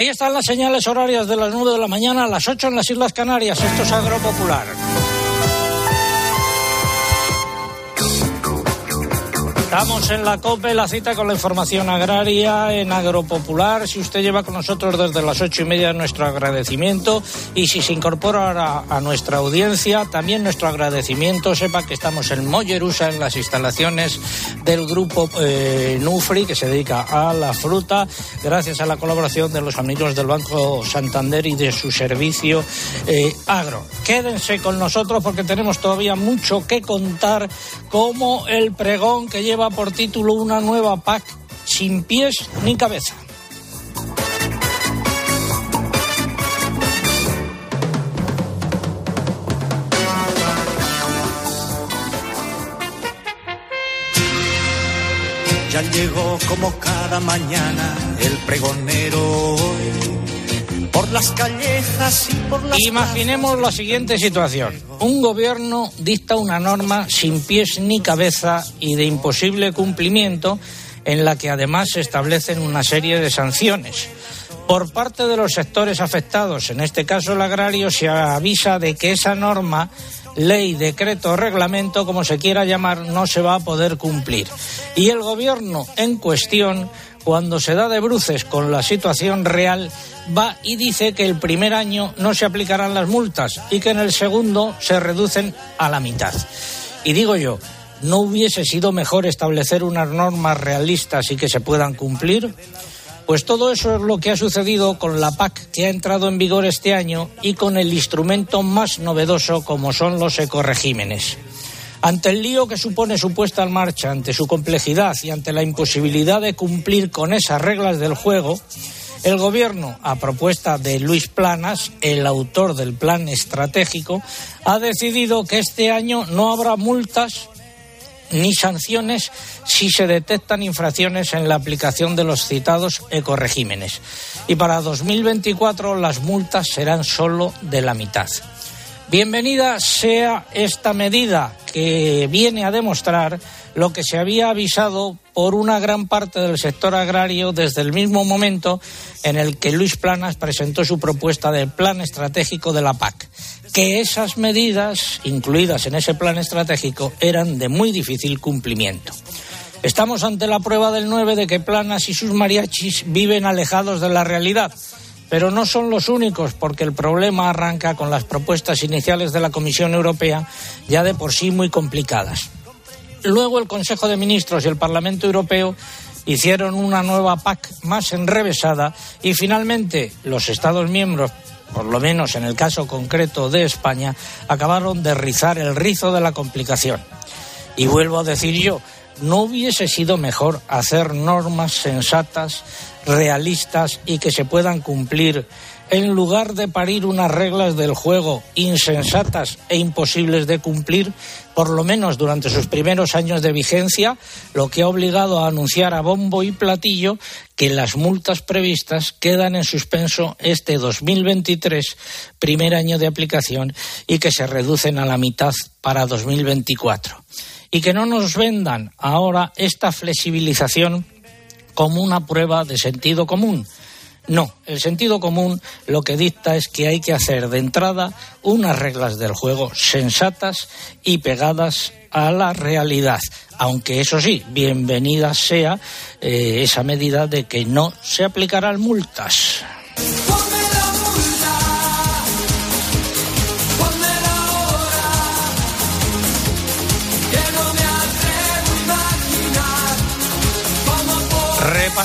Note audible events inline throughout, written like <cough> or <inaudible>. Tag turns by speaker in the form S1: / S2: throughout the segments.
S1: Ahí están las señales horarias de las 9 de la mañana a las 8 en las Islas Canarias. Esto es Agropopular. Estamos en la COPE, la cita con la información agraria en Agropopular. Si usted lleva con nosotros desde las ocho y media, nuestro agradecimiento. Y si se incorpora a, nuestra audiencia, también nuestro agradecimiento. Sepa que estamos en Mollerusa, en las instalaciones del grupo eh, Nufri, que se dedica a la fruta, gracias a la colaboración de los amigos del Banco Santander y de su servicio eh, agro. Quédense con nosotros porque tenemos todavía mucho que contar, como el pregón que lleva por título una nueva PAC sin pies ni cabeza.
S2: Ya llegó como cada mañana el pregonero por las callejas y por las
S1: Imaginemos la siguiente situación. Un gobierno dicta una norma sin pies ni cabeza y de imposible cumplimiento en la que además se establecen una serie de sanciones. Por parte de los sectores afectados, en este caso el agrario, se avisa de que esa norma ley, decreto o reglamento, como se quiera llamar, no se va a poder cumplir. Y el gobierno en cuestión cuando se da de bruces con la situación real, va y dice que el primer año no se aplicarán las multas y que en el segundo se reducen a la mitad. Y digo yo, ¿no hubiese sido mejor establecer unas normas realistas y que se puedan cumplir? Pues todo eso es lo que ha sucedido con la PAC que ha entrado en vigor este año y con el instrumento más novedoso como son los ecoregímenes. Ante el lío que supone su puesta en marcha, ante su complejidad y ante la imposibilidad de cumplir con esas reglas del juego, el Gobierno, a propuesta de Luis Planas, el autor del plan estratégico, ha decidido que este año no habrá multas ni sanciones si se detectan infracciones en la aplicación de los citados ecoregímenes. Y para 2024 las multas serán solo de la mitad. Bienvenida sea esta medida que viene a demostrar lo que se había avisado por una gran parte del sector agrario desde el mismo momento en el que Luis Planas presentó su propuesta del plan estratégico de la PAC, que esas medidas incluidas en ese plan estratégico eran de muy difícil cumplimiento. Estamos ante la prueba del 9 de que Planas y sus mariachis viven alejados de la realidad pero no son los únicos, porque el problema arranca con las propuestas iniciales de la Comisión Europea, ya de por sí muy complicadas. Luego el Consejo de Ministros y el Parlamento Europeo hicieron una nueva PAC más enrevesada y finalmente los Estados miembros, por lo menos en el caso concreto de España, acabaron de rizar el rizo de la complicación. Y vuelvo a decir yo, ¿no hubiese sido mejor hacer normas sensatas, realistas y que se puedan cumplir en lugar de parir unas reglas del juego insensatas e imposibles de cumplir, por lo menos durante sus primeros años de vigencia, lo que ha obligado a anunciar a bombo y platillo que las multas previstas quedan en suspenso este 2023, primer año de aplicación, y que se reducen a la mitad para 2024 y que no nos vendan ahora esta flexibilización como una prueba de sentido común. No, el sentido común lo que dicta es que hay que hacer de entrada unas reglas del juego sensatas y pegadas a la realidad. Aunque eso sí, bienvenida sea eh, esa medida de que no se aplicarán multas.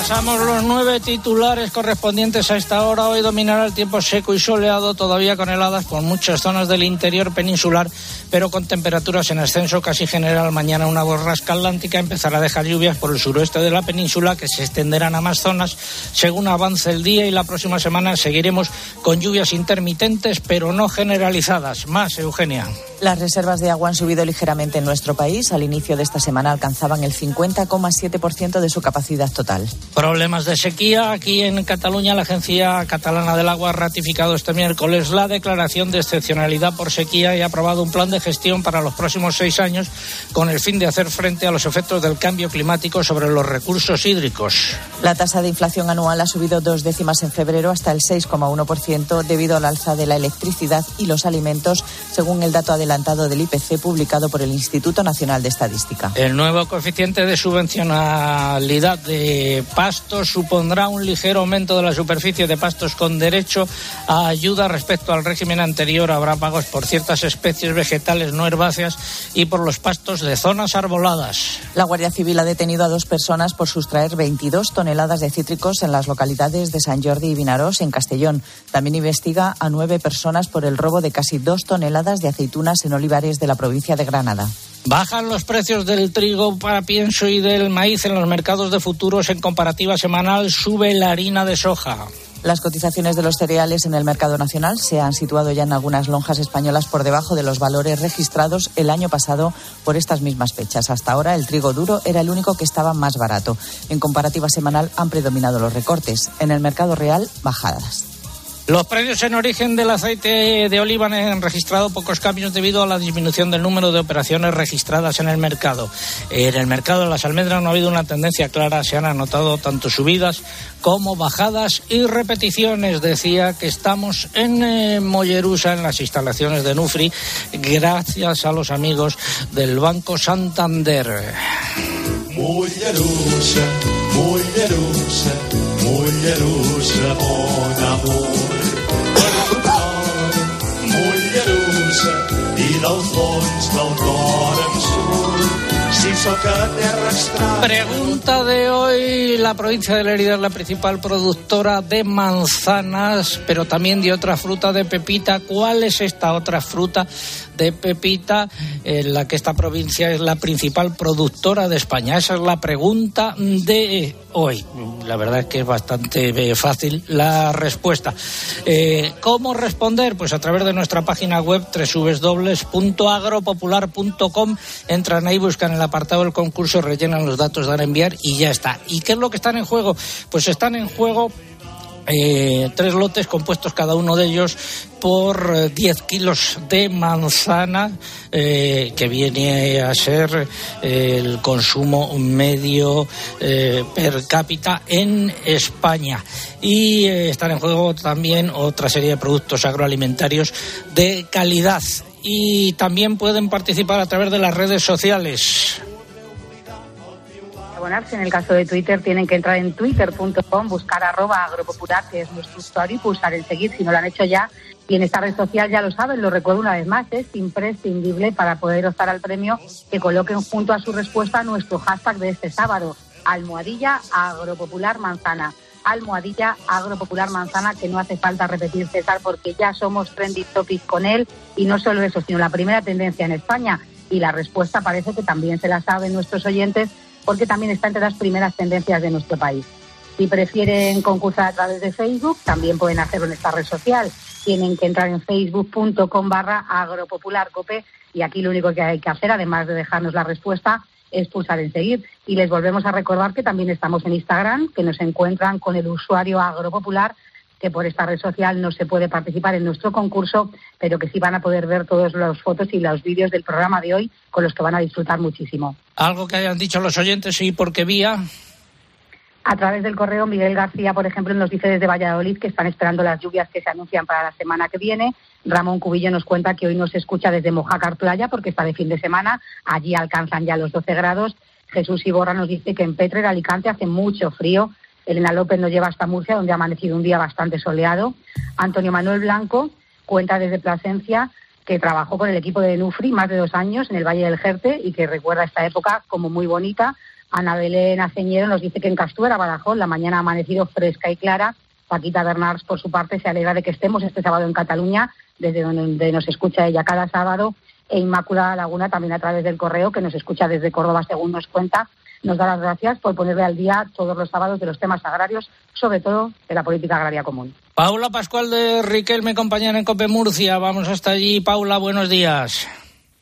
S1: Repasamos los nueve titulares correspondientes a esta hora. Hoy dominará el tiempo seco y soleado, todavía con heladas por muchas zonas del interior peninsular, pero con temperaturas en ascenso casi general. Mañana una borrasca atlántica empezará a dejar lluvias por el suroeste de la península que se extenderán a más zonas según avance el día y la próxima semana seguiremos con lluvias intermitentes pero no generalizadas. Más, Eugenia.
S3: Las reservas de agua han subido ligeramente en nuestro país. Al inicio de esta semana alcanzaban el 50,7% de su capacidad total.
S1: Problemas de sequía. Aquí en Cataluña, la Agencia Catalana del Agua ha ratificado este miércoles la declaración de excepcionalidad por sequía y ha aprobado un plan de gestión para los próximos seis años con el fin de hacer frente a los efectos del cambio climático sobre los recursos hídricos.
S3: La tasa de inflación anual ha subido dos décimas en febrero hasta el 6,1% debido al alza de la electricidad y los alimentos, según el dato adelantado del IPC publicado por el Instituto Nacional de Estadística.
S1: El nuevo coeficiente de subvencionalidad de pastos supondrá un ligero aumento de la superficie de pastos con derecho a ayuda respecto al régimen anterior. Habrá pagos por ciertas especies vegetales no herbáceas y por los pastos de zonas arboladas.
S3: La Guardia Civil ha detenido a dos personas por sustraer 22 toneladas de cítricos en las localidades de San Jordi y Vinarós, en Castellón. También investiga a nueve personas por el robo de casi dos toneladas de aceitunas en olivares de la provincia de Granada.
S1: Bajan los precios del trigo para pienso y del maíz en los mercados de futuros en comparativa semanal. Sube la harina de soja.
S3: Las cotizaciones de los cereales en el mercado nacional se han situado ya en algunas lonjas españolas por debajo de los valores registrados el año pasado por estas mismas fechas. Hasta ahora el trigo duro era el único que estaba más barato. En comparativa semanal han predominado los recortes. En el mercado real, bajadas.
S1: Los precios en origen del aceite de oliva han registrado pocos cambios debido a la disminución del número de operaciones registradas en el mercado. En el mercado de las almendras no ha habido una tendencia clara, se han anotado tanto subidas como bajadas y repeticiones. Decía que estamos en eh, Mollerusa, en las instalaciones de Nufri, gracias a los amigos del Banco Santander. Mollerusa, Mollerusa, Mollerusa, bon amor. I del fons del Pregunta de hoy. La provincia de Lerida es la principal productora de manzanas, pero también de otra fruta de pepita. ¿Cuál es esta otra fruta de pepita en la que esta provincia es la principal productora de España? Esa es la pregunta de hoy. La verdad es que es bastante eh, fácil la respuesta. Eh, ¿Cómo responder? Pues a través de nuestra página web www.agropopular.com. Entran ahí, buscan el apartado del concurso, rellenan los datos, dan a enviar y ya está. ¿Y qué es lo que están en juego? Pues están en juego eh, tres lotes compuestos cada uno de ellos por 10 kilos de manzana, eh, que viene a ser eh, el consumo medio per cápita en España. Y están en juego también otra serie de productos agroalimentarios de calidad. Y también pueden participar a través de las redes sociales.
S4: En el caso de Twitter tienen que entrar en twitter.com, buscar arroba agropopular, que es nuestro usuario, y pulsar en seguir si no lo han hecho ya. Y en esta red social ya lo saben, lo recuerdo una vez más, es imprescindible para poder optar al premio que coloquen junto a su respuesta nuestro hashtag de este sábado, almohadilla agropopular manzana almohadilla agropopular manzana, que no hace falta repetir César porque ya somos trendy topic con él y no solo eso, sino la primera tendencia en España y la respuesta parece que también se la saben nuestros oyentes porque también está entre las primeras tendencias de nuestro país. Si prefieren concursar a través de Facebook, también pueden hacerlo en esta red social. Tienen que entrar en facebook.com barra agropopularcope y aquí lo único que hay que hacer, además de dejarnos la respuesta, es pulsar en seguir. Y les volvemos a recordar que también estamos en Instagram, que nos encuentran con el usuario agropopular que por esta red social no se puede participar en nuestro concurso, pero que sí van a poder ver todas las fotos y los vídeos del programa de hoy, con los que van a disfrutar muchísimo.
S1: ¿Algo que hayan dicho los oyentes y por qué vía?
S4: A través del correo, Miguel García, por ejemplo, nos dice desde Valladolid que están esperando las lluvias que se anuncian para la semana que viene. Ramón Cubillo nos cuenta que hoy nos escucha desde Mojácar Playa porque está de fin de semana. Allí alcanzan ya los 12 grados. Jesús Iborra nos dice que en Petre, Alicante, hace mucho frío Elena López nos lleva hasta Murcia, donde ha amanecido un día bastante soleado. Antonio Manuel Blanco cuenta desde Plasencia que trabajó con el equipo de Nufri más de dos años en el Valle del Jerte y que recuerda esta época como muy bonita. Ana Belén Aceñero nos dice que en Castuera, Badajoz, la mañana ha amanecido fresca y clara. Paquita Bernards, por su parte, se alegra de que estemos este sábado en Cataluña, desde donde nos escucha ella cada sábado. E Inmaculada Laguna, también a través del correo, que nos escucha desde Córdoba, según nos cuenta, nos da las gracias por ponerle al día todos los sábados de los temas agrarios, sobre todo de la política agraria común.
S1: Paula Pascual de Riquel me acompaña en Cope Murcia. Vamos hasta allí. Paula, buenos días.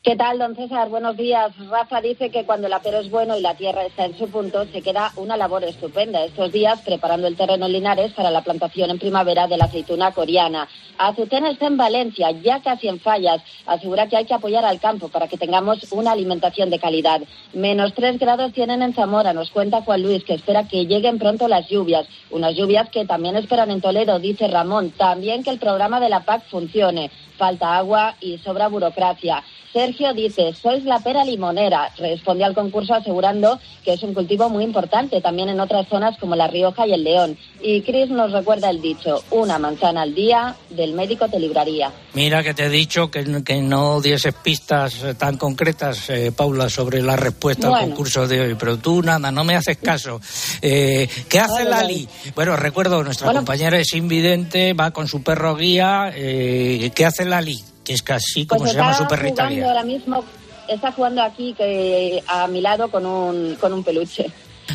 S5: ¿Qué tal, don César? Buenos días. Rafa dice que cuando el apero es bueno y la tierra está en su punto, se queda una labor estupenda estos días preparando el terreno en Linares para la plantación en primavera de la aceituna coreana. Azucena está en Valencia, ya casi en fallas. Asegura que hay que apoyar al campo para que tengamos una alimentación de calidad. Menos tres grados tienen en Zamora, nos cuenta Juan Luis, que espera que lleguen pronto las lluvias. Unas lluvias que también esperan en Toledo, dice Ramón. También que el programa de la PAC funcione. Falta agua y sobra burocracia. Sergio dice, sois la pera limonera. Responde al concurso asegurando que es un cultivo muy importante también en otras zonas como La Rioja y el León. Y Chris nos recuerda el dicho, una manzana al día, del médico te libraría.
S1: Mira que te he dicho que, no dieses pistas eh, tan concretas, eh, Paula, sobre la respuesta al concurso de hoy, pero tú nada, no me haces caso. Eh, ¿Qué hace Lali? Bueno, recuerdo, nuestra compañera es invidente, va con su perro guía. ¿Qué hace Lali? que es casi como pues se llama su perrita
S5: ahora mismo está jugando aquí que a mi lado con un, con un peluche.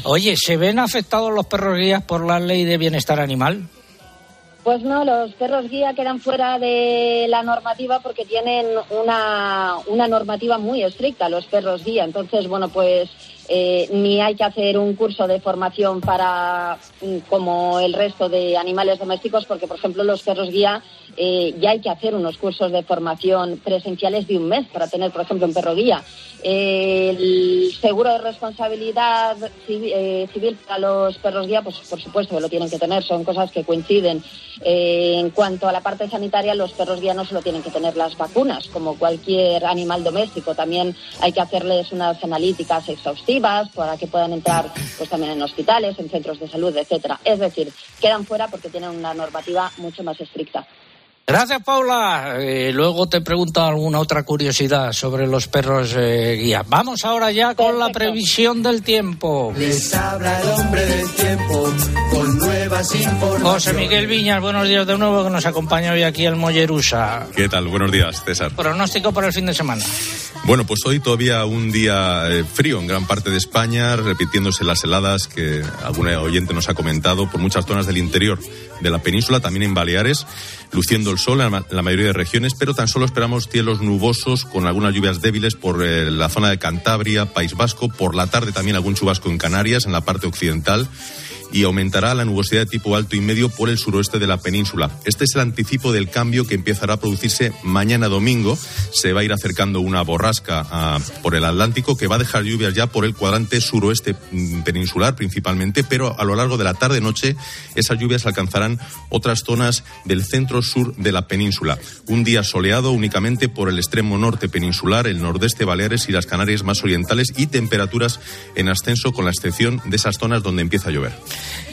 S1: Oye, ¿se ven afectados los perros guías por la ley de bienestar animal?
S5: Pues no, los perros guía quedan fuera de la normativa porque tienen una, una normativa muy estricta, los perros guía. Entonces, bueno, pues eh, ni hay que hacer un curso de formación para como el resto de animales domésticos, porque, por ejemplo, los perros guía eh, ya hay que hacer unos cursos de formación presenciales de un mes para tener, por ejemplo, un perro guía. el seguro de responsabilidad eh, civil, para los perros guía, pues por supuesto que lo tienen que tener, son cosas que coinciden. Eh, en cuanto a la parte sanitaria, los perros guía no solo tienen que tener las vacunas, como cualquier animal doméstico, también hay que hacerles unas analíticas exhaustivas para que puedan entrar pues también en hospitales, en centros de salud, etcétera. Es decir, quedan fuera porque tienen una normativa mucho más estricta.
S1: Gracias, Paula. Eh, luego te pregunto alguna otra curiosidad sobre los perros eh, guía. Vamos ahora ya con la previsión del tiempo.
S2: Les habla el hombre del tiempo con nuevas informaciones.
S1: José Miguel Viñas, buenos días de nuevo, que nos acompaña hoy aquí el Mollerusa.
S6: ¿Qué tal? Buenos días, César.
S1: Pronóstico para el fin de semana.
S6: Bueno, pues hoy todavía un día eh, frío en gran parte de España, repitiéndose las heladas que algún oyente nos ha comentado por muchas zonas del interior de la península, también en Baleares, luciendo el sol en la mayoría de regiones, pero tan solo esperamos cielos nubosos con algunas lluvias débiles por eh, la zona de Cantabria, País Vasco, por la tarde también algún chubasco en Canarias, en la parte occidental y aumentará la nubosidad de tipo alto y medio por el suroeste de la península. Este es el anticipo del cambio que empezará a producirse mañana domingo. Se va a ir acercando una borrasca ah, por el Atlántico que va a dejar lluvias ya por el cuadrante suroeste mm, peninsular principalmente, pero a lo largo de la tarde-noche esas lluvias alcanzarán otras zonas del centro-sur de la península. Un día soleado únicamente por el extremo norte peninsular, el nordeste Baleares y las Canarias más orientales y temperaturas en ascenso con la excepción de esas zonas donde empieza a llover.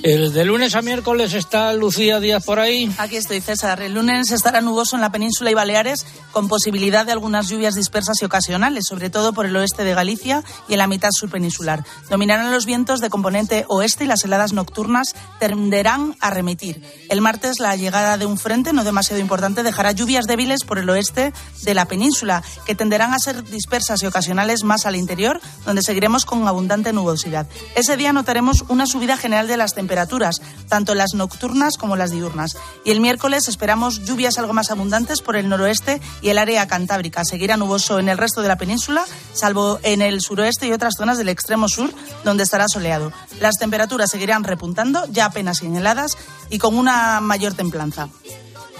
S1: El de lunes a miércoles está Lucía Díaz por ahí.
S7: Aquí estoy, César. El lunes estará nuboso en la península y Baleares, con posibilidad de algunas lluvias dispersas y ocasionales, sobre todo por el oeste de Galicia y en la mitad sur peninsular. Dominarán los vientos de componente oeste y las heladas nocturnas tenderán a remitir. El martes, la llegada de un frente no demasiado importante dejará lluvias débiles por el oeste de la península, que tenderán a ser dispersas y ocasionales más al interior, donde seguiremos con abundante nubosidad. Ese día notaremos una subida general de las temperaturas, tanto las nocturnas como las diurnas. Y el miércoles esperamos lluvias algo más abundantes por el noroeste y el área cantábrica. Seguirá nuboso en el resto de la península, salvo en el suroeste y otras zonas del extremo sur, donde estará soleado. Las temperaturas seguirán repuntando, ya apenas sin heladas y con una mayor templanza.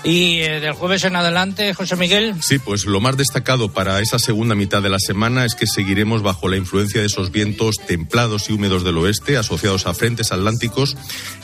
S1: Y eh, del jueves en adelante, José Miguel.
S6: Sí, pues lo más destacado para esa segunda mitad de la semana es que seguiremos bajo la influencia de esos vientos templados y húmedos del oeste, asociados a frentes atlánticos,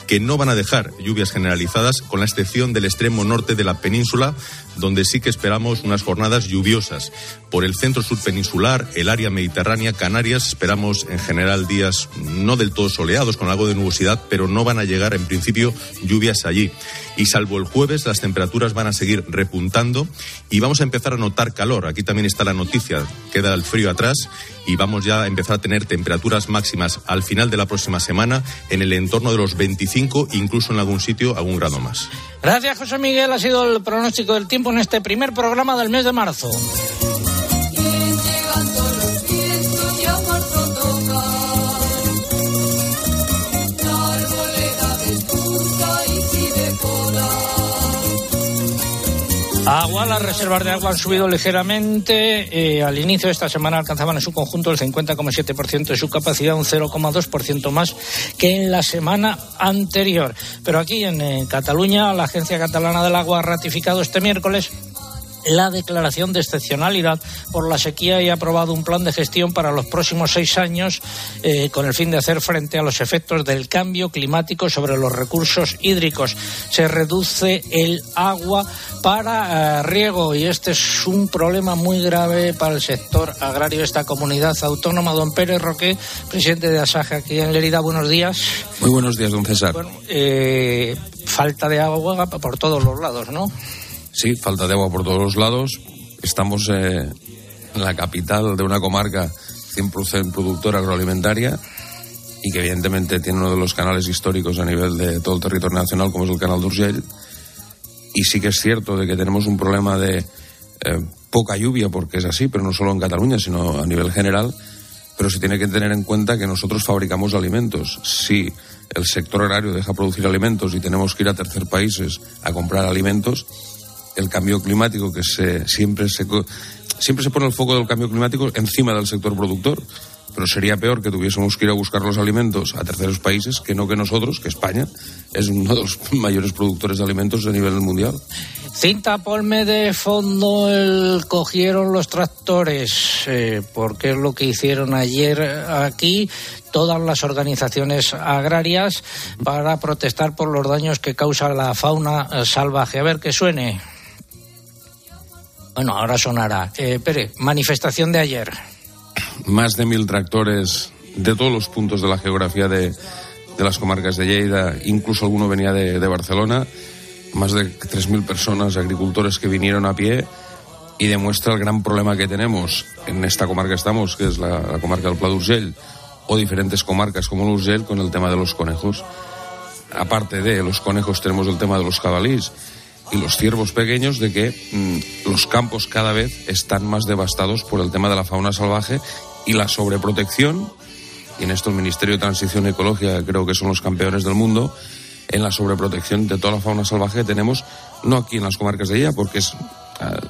S6: que no van a dejar lluvias generalizadas, con la excepción del extremo norte de la península, donde sí que esperamos unas jornadas lluviosas. Por el centro sur peninsular, el área mediterránea, Canarias, esperamos en general días no del todo soleados, con algo de nubosidad, pero no van a llegar en principio lluvias allí. Y salvo el jueves, las temperaturas van a seguir repuntando y vamos a empezar a notar calor. Aquí también está la noticia, queda el frío atrás y vamos ya a empezar a tener temperaturas máximas al final de la próxima semana en el entorno de los 25, incluso en algún sitio algún grado más.
S1: Gracias, José Miguel. Ha sido el pronóstico del tiempo en este primer programa del mes de marzo. Agua, las reservas de agua han subido ligeramente. Eh, al inicio de esta semana alcanzaban en su conjunto el 50,7% de su capacidad, un 0,2% más que en la semana anterior. Pero aquí en, en Cataluña, la Agencia Catalana del Agua ha ratificado este miércoles la declaración de excepcionalidad por la sequía y ha aprobado un plan de gestión para los próximos seis años eh, con el fin de hacer frente a los efectos del cambio climático sobre los recursos hídricos. Se reduce el agua para eh, riego y este es un problema muy grave para el sector agrario de esta comunidad autónoma. Don Pérez Roque, presidente de Asaja aquí en Lerida, buenos días.
S8: Muy buenos días, don César.
S1: Eh, falta de agua por todos los lados, ¿no?
S8: Sí, falta de agua por todos los lados. Estamos eh, en la capital de una comarca 100% productora agroalimentaria y que evidentemente tiene uno de los canales históricos a nivel de todo el territorio nacional como es el canal d'Urgell. Y sí que es cierto de que tenemos un problema de eh, poca lluvia, porque es así, pero no solo en Cataluña, sino a nivel general. Pero se tiene que tener en cuenta que nosotros fabricamos alimentos. Si el sector agrario deja producir alimentos y tenemos que ir a tercer países a comprar alimentos, el cambio climático que se, siempre, se, siempre se pone el foco del cambio climático encima del sector productor. Pero sería peor que tuviésemos que ir a buscar los alimentos a terceros países que no que nosotros, que España es uno de los <laughs> mayores productores de alimentos a nivel mundial.
S1: Cinta Polme de fondo el cogieron los tractores, eh, porque es lo que hicieron ayer aquí todas las organizaciones agrarias para protestar por los daños que causa la fauna salvaje. A ver que suene. Bueno, ahora sonará. Eh, Pere, manifestación de ayer.
S8: Más de mil tractores de todos los puntos de la geografía de, de las comarcas de Lleida, incluso alguno venía de, de Barcelona. Más de 3.000 personas, agricultores que vinieron a pie y demuestra el gran problema que tenemos en esta comarca que estamos, que es la, la comarca del Pla d'Urgell, o diferentes comarcas como l'Urgell con el tema de los conejos. Aparte de los conejos tenemos el tema de los jabalís y los ciervos pequeños de que mmm, los campos cada vez están más devastados por el tema de la fauna salvaje y la sobreprotección, y en esto el Ministerio de Transición Ecológica creo que son los campeones del mundo, en la sobreprotección de toda la fauna salvaje que tenemos, no aquí en las comarcas de ella, porque es uh,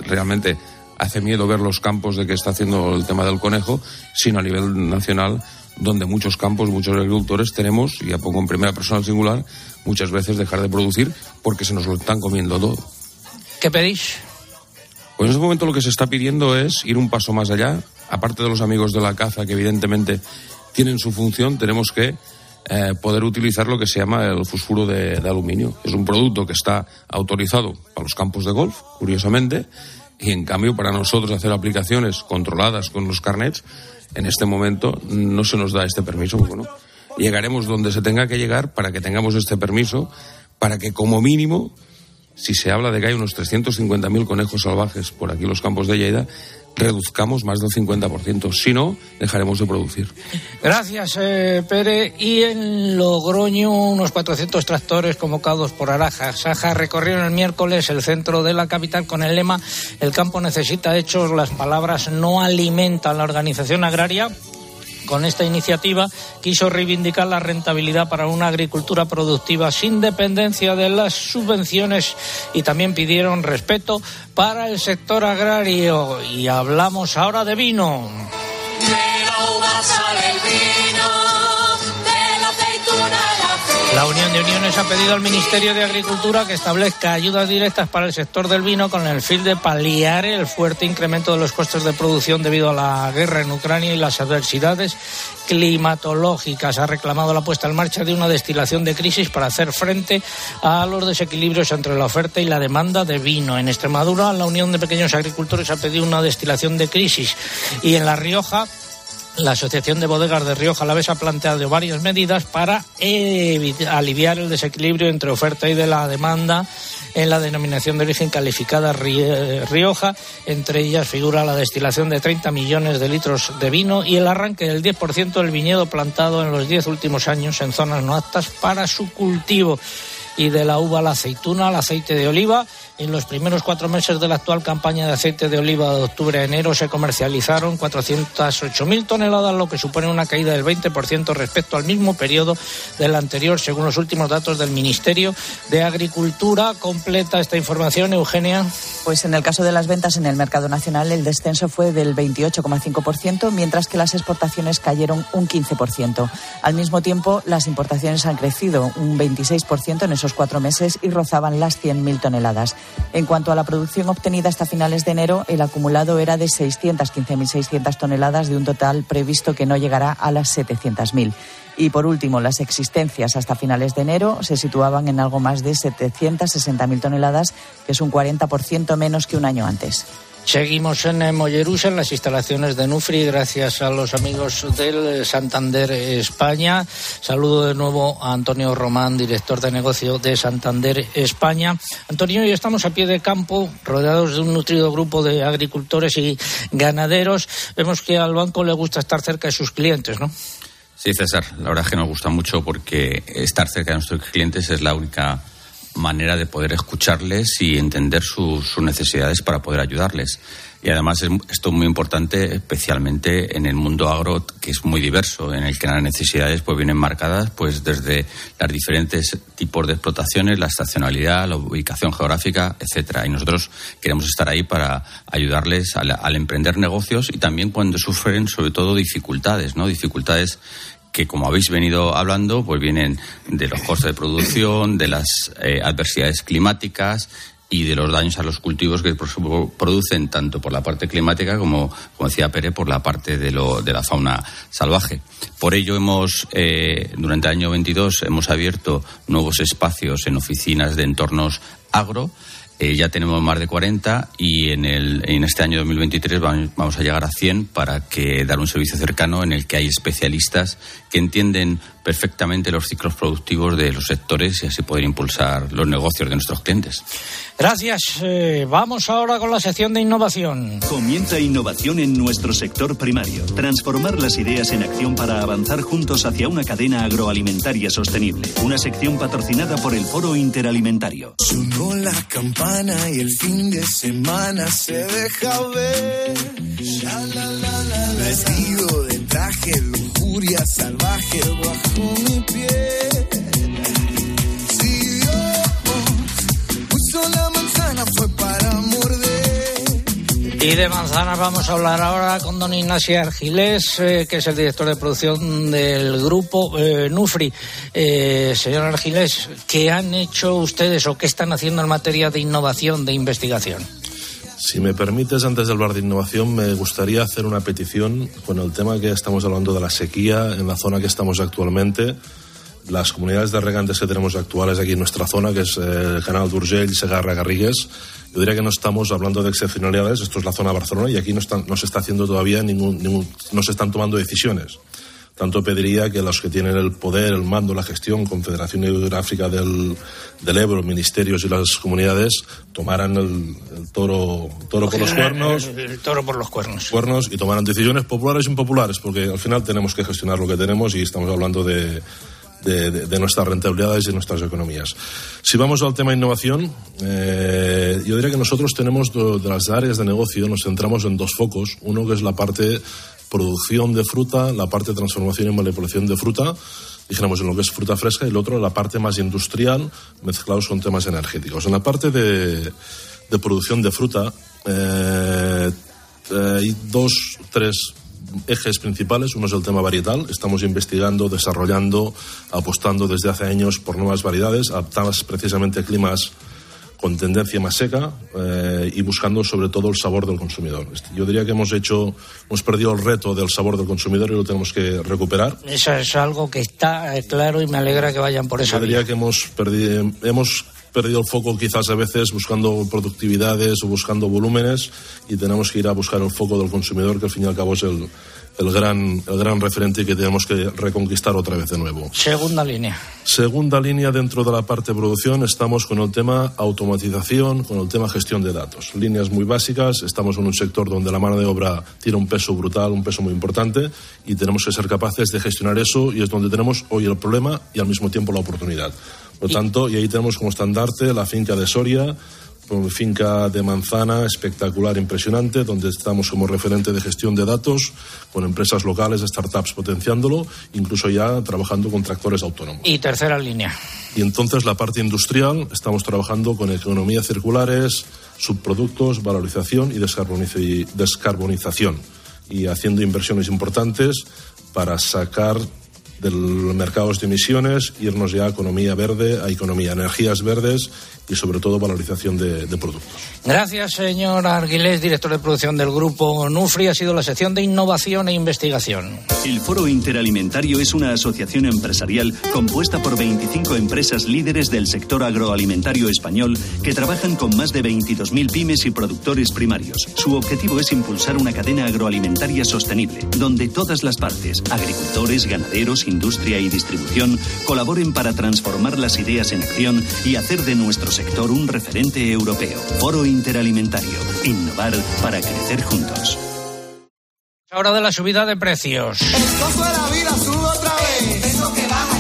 S8: realmente hace miedo ver los campos de que está haciendo el tema del conejo, sino a nivel nacional, donde muchos campos, muchos agricultores tenemos, y ya pongo en primera persona singular, muchas veces dejar de producir porque se nos lo están comiendo todo.
S1: ¿Qué pedís?
S8: Pues en este momento lo que se está pidiendo es ir un paso más allá. Aparte de los amigos de la caza, que evidentemente tienen su función, tenemos que eh, poder utilizar lo que se llama el fosfuro de, de, aluminio. Es un producto que está autorizado para los campos de golf, curiosamente, y en cambio para nosotros hacer aplicaciones controladas con los carnets, en este momento no se nos da este permiso. Bueno, llegaremos donde se tenga que llegar para que tengamos este permiso, para que como mínimo, si se habla de que hay unos 350.000 conejos salvajes por aquí en los campos de Lleida, reduzcamos más del 50%. Si no, dejaremos de producir.
S1: Gracias, eh, Pere. Y en Logroño, unos 400 tractores convocados por Araja. Saja recorrieron el miércoles el centro de la capital con el lema El campo necesita hechos, las palabras no alimentan la organización agraria con esta iniciativa quiso reivindicar la rentabilidad para una agricultura productiva sin dependencia de las subvenciones y también pidieron respeto para el sector agrario. Y hablamos ahora de vino.
S9: La
S1: Unión de Uniones ha pedido al Ministerio de Agricultura que establezca ayudas directas para el sector del vino con el fin de paliar el fuerte incremento de los costes de producción debido a la guerra en Ucrania y las adversidades climatológicas. Ha reclamado la puesta en marcha de una destilación de crisis para hacer frente a los desequilibrios entre la oferta y la demanda de vino. En Extremadura, la Unión de Pequeños Agricultores ha pedido una destilación de crisis y en La Rioja la Asociación de Bodegas de Rioja Alavés ha planteado varias medidas para aliviar el desequilibrio entre oferta y de la demanda en la denominación de origen calificada Rioja. Entre ellas figura la destilación de 30 millones de litros de vino y el arranque del 10% del viñedo plantado en los 10 últimos años en zonas no aptas para su cultivo y de la uva a la aceituna, al aceite de oliva. En los primeros cuatro meses de la actual campaña de aceite de oliva de octubre a enero se comercializaron 408.000 toneladas, lo que supone una caída del 20% respecto al mismo periodo del anterior, según los últimos datos del Ministerio de Agricultura. Completa esta información, Eugenia.
S3: Pues en el caso de las ventas en el mercado nacional, el descenso fue del 28,5%, mientras que las exportaciones cayeron un 15%. Al mismo tiempo, las importaciones han crecido un 26% en esos cuatro meses y rozaban las 100.000 toneladas. En cuanto a la producción obtenida hasta finales de enero, el acumulado era de 615.600 toneladas de un total previsto que no llegará a las 700.000. Y por último, las existencias hasta finales de enero se situaban en algo más de 760.000 toneladas, que es un 40% menos que un año antes.
S1: Seguimos en Mollerusa, en las instalaciones de Nufri, gracias a los amigos del Santander España. Saludo de nuevo a Antonio Román, director de negocio de Santander España. Antonio, hoy estamos a pie de campo, rodeados de un nutrido grupo de agricultores y ganaderos. Vemos que al banco le gusta estar cerca de sus clientes, ¿no?
S10: Sí, César, la verdad es que nos gusta mucho porque estar cerca de nuestros clientes es la única manera de poder escucharles y entender sus necesidades para poder ayudarles. Y además esto es muy importante, especialmente en el mundo agro, que es muy diverso, en el que las necesidades pues vienen marcadas pues desde los diferentes tipos de explotaciones, la estacionalidad, la ubicación geográfica, etcétera. Y nosotros queremos estar ahí para ayudarles al, al emprender negocios y también cuando sufren, sobre todo, dificultades, ¿no? Dificultades que, como habéis venido hablando, pues vienen de los costes de producción, de las eh, adversidades climáticas y de los daños a los cultivos que producen tanto por la parte climática como, como decía Pere, por la parte de, lo, de la fauna salvaje. Por ello hemos, eh, durante el año 22, hemos abierto nuevos espacios en oficinas de entornos agro eh, ya tenemos más de 40 y en, el, en este año 2023 vamos a llegar a 100 para que dar un servicio cercano en el que hay especialistas que entienden perfectamente los ciclos productivos de los sectores y así poder impulsar los negocios de nuestros clientes.
S1: Gracias. Eh, vamos ahora con la sección de innovación.
S11: Comienza innovación en nuestro sector primario. Transformar las ideas en acción para avanzar juntos hacia una cadena agroalimentaria sostenible. Una sección patrocinada por el Foro Interalimentario.
S12: Sonó la campana y el fin de semana se deja ver. Vestido de traje,
S1: Y de manzanas vamos a hablar ahora con don Ignacio Argilés, eh, que es el director de producción del grupo eh, Nufri. Eh, señor Argilés, ¿qué han hecho ustedes o qué están haciendo en materia de innovación, de investigación?
S13: Si me permites, antes de hablar de innovación, me gustaría hacer una petición con el tema que estamos hablando de la sequía en la zona que estamos actualmente. Las comunidades de regantes que tenemos actuales aquí en nuestra zona, que es eh, el canal d'Urgell, Segarra, Garrigues, yo diría que no estamos hablando de excepcionalidades, esto es la zona de Barcelona y aquí no, están, no se está haciendo todavía ningún, ningún, no se están tomando decisiones. Tanto pediría que los que tienen el poder, el mando, la gestión, Confederación Hidrográfica del, del Ebro, ministerios y las comunidades, tomaran el, el toro, toro por los cuernos.
S1: El, el toro por los cuernos.
S13: cuernos y tomaran decisiones populares e impopulares, porque al final tenemos que gestionar lo que tenemos y estamos hablando de, de, de, de, nuestras rentabilidades y de nuestras economías. Si vamos al tema innovación, eh, yo diría que nosotros tenemos de, las áreas de negocio, nos centramos en dos focos. Uno que es la parte producción de fruta, la parte de transformación y manipulación de fruta, dijéramos en lo que es fruta fresca, y el otro la parte más industrial, mezclados con temas energéticos. En la parte de, producción de fruta, eh, hay dos, tres ejes principales. Uno es el tema varietal. Estamos investigando, desarrollando, apostando desde hace años por nuevas variedades, adaptadas precisamente a climas con tendencia más seca eh, y buscando sobre todo el sabor del consumidor. Yo diría que hemos hecho, hemos perdido el reto del sabor del consumidor y lo tenemos que recuperar.
S1: Eso es algo que está eh, claro y me alegra que vayan por esa
S13: Yo diría
S1: vía.
S13: que hemos perdido, hemos perdido el foco quizás a veces buscando productividades o buscando volúmenes y tenemos que ir a buscar el foco del consumidor que al fin y al cabo es el, el gran, el gran referente que tenemos que reconquistar otra vez de nuevo.
S1: Segunda línea.
S13: Segunda línea dentro de la parte de producción estamos con el tema automatización, con el tema gestión de datos. Líneas muy básicas, estamos en un sector donde la mano de obra tiene un peso brutal, un peso muy importante y tenemos que ser capaces de gestionar eso y es donde tenemos hoy el problema y al mismo tiempo la oportunidad. Por lo tanto, y ahí tenemos como estandarte la finca de Soria, con finca de manzana espectacular, impresionante, donde estamos como referente de gestión de datos con empresas locales, startups potenciándolo, incluso ya trabajando con tractores autónomos.
S1: Y tercera línea.
S13: Y entonces la parte industrial, estamos trabajando con economía circulares, subproductos, valorización y descarboniz- y descarbonización. Y haciendo inversiones importantes para sacar del mercados de emisiones, irnos ya a economía verde, a economía, energías verdes y sobre todo valorización de, de productos.
S1: Gracias, señor Arguilés, director de producción del grupo Nufri. Ha sido la sección de innovación e investigación.
S11: El Foro Interalimentario es una asociación empresarial compuesta por 25 empresas líderes del sector agroalimentario español que trabajan con más de 22.000 pymes y productores primarios. Su objetivo es impulsar una cadena agroalimentaria sostenible, donde todas las partes, agricultores, ganaderos, industria y distribución, colaboren para transformar las ideas en acción y hacer de nuestro sector un referente europeo. Foro Interalimentario. Innovar para crecer juntos.
S1: Ahora de la subida de precios.
S12: De la vida sube otra vez. Eso que baja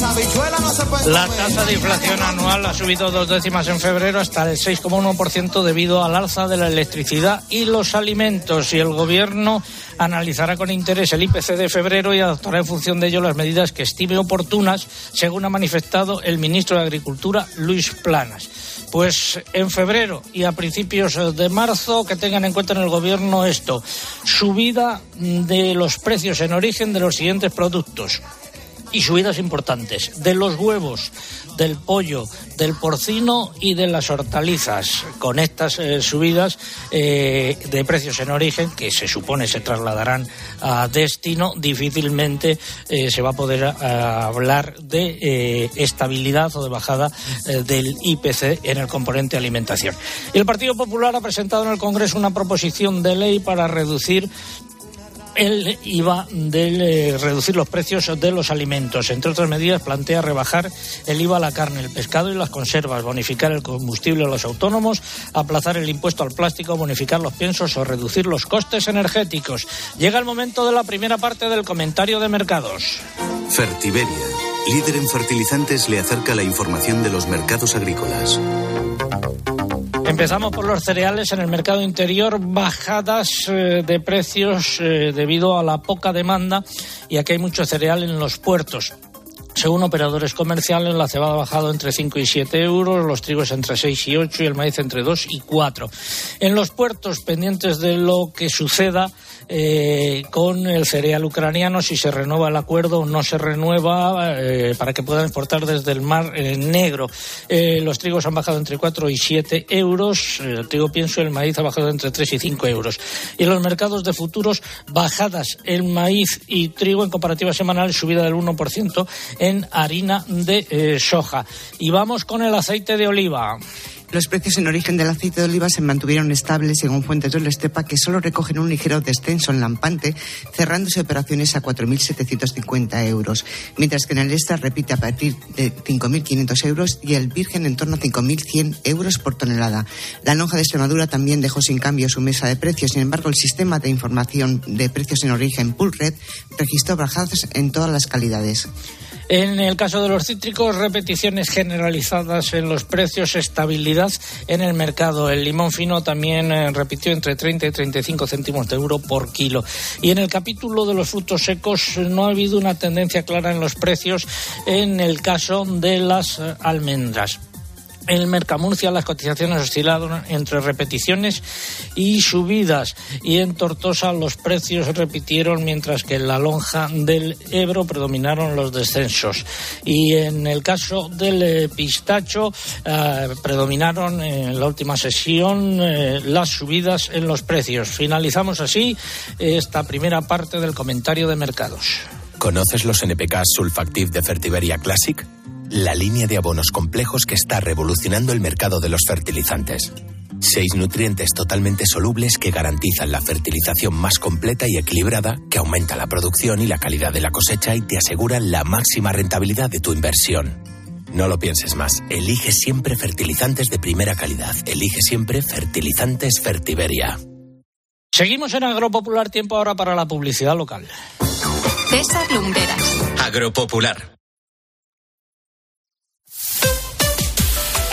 S12: las habichuelas no se pueden
S1: La
S12: comer.
S1: tasa de inflación anual ha subido dos décimas en febrero hasta el 6,1% debido al alza de la electricidad y los alimentos. Y el Gobierno analizará con interés el IPC de febrero y adoptará en función de ello las medidas que estime oportunas, según ha manifestado el ministro de Agricultura, Luis Planas. Pues en febrero y a principios de marzo que tengan en cuenta en el Gobierno esto, subida de los precios en origen de los siguientes productos y subidas importantes de los huevos, del pollo, del porcino y de las hortalizas. Con estas eh, subidas eh, de precios en origen, que se supone se trasladarán a destino, difícilmente eh, se va a poder hablar de estabilidad o de bajada del IPC en el componente alimentación. El Partido Popular ha presentado en el Congreso una proposición de ley para reducir el IVA de eh, reducir los precios de los alimentos. Entre otras medidas, plantea rebajar el IVA a la carne, el pescado y las conservas, bonificar el combustible a los autónomos, aplazar el impuesto al plástico, bonificar los piensos o reducir los costes energéticos. Llega el momento de la primera parte del comentario de mercados.
S14: Fertiberia, líder en fertilizantes, le acerca la información de los mercados agrícolas.
S1: Empezamos por los cereales en el mercado interior, bajadas eh, de precios eh, debido a la poca demanda y aquí hay mucho cereal en los puertos. Según operadores comerciales, la cebada ha bajado entre 5 y 7 euros, los trigos entre 6 y 8 y el maíz entre 2 y 4. En los puertos, pendientes de lo que suceda eh, con el cereal ucraniano, si se renueva el acuerdo o no se renueva, eh, para que puedan exportar desde el Mar eh, Negro. Eh, los trigos han bajado entre 4 y 7 euros, eh, el trigo pienso, el maíz ha bajado entre 3 y 5 euros. Y en los mercados de futuros, bajadas el maíz y trigo en comparativa semanal, subida del 1% en harina de eh, soja. Y vamos con el aceite de oliva.
S15: Los precios en origen del aceite de oliva se mantuvieron estables según fuentes de la Estepa que solo recogen un ligero descenso en Lampante, cerrándose operaciones a 4.750 euros, mientras que en el extra repite a partir de 5.500 euros y el virgen en torno a 5.100 euros por tonelada. La lonja de Extremadura también dejó sin cambio su mesa de precios, sin embargo el sistema de información de precios en origen Pulred registró bajadas en todas las calidades.
S1: En el caso de los cítricos, repeticiones generalizadas en los precios, estabilidad en el mercado. El limón fino también eh, repitió entre 30 y 35 céntimos de euro por kilo. Y en el capítulo de los frutos secos no ha habido una tendencia clara en los precios en el caso de las eh, almendras. El Mercamurcia las cotizaciones oscilaron entre repeticiones y subidas y en Tortosa los precios repitieron mientras que en la lonja del Ebro predominaron los descensos y en el caso del eh, pistacho eh, predominaron en la última sesión eh, las subidas en los precios. Finalizamos así esta primera parte del comentario de mercados.
S16: ¿Conoces los NPK Sulfactive de Fertiberia Classic? La línea de abonos complejos que está revolucionando el mercado de los fertilizantes. Seis nutrientes totalmente solubles que garantizan la fertilización más completa y equilibrada, que aumenta la producción y la calidad de la cosecha y te aseguran la máxima rentabilidad de tu inversión. No lo pienses más. Elige siempre fertilizantes de primera calidad. Elige siempre fertilizantes Fertiberia.
S1: Seguimos en Agropopular, tiempo ahora para la publicidad local.
S17: César Lumberas.
S16: Agropopular.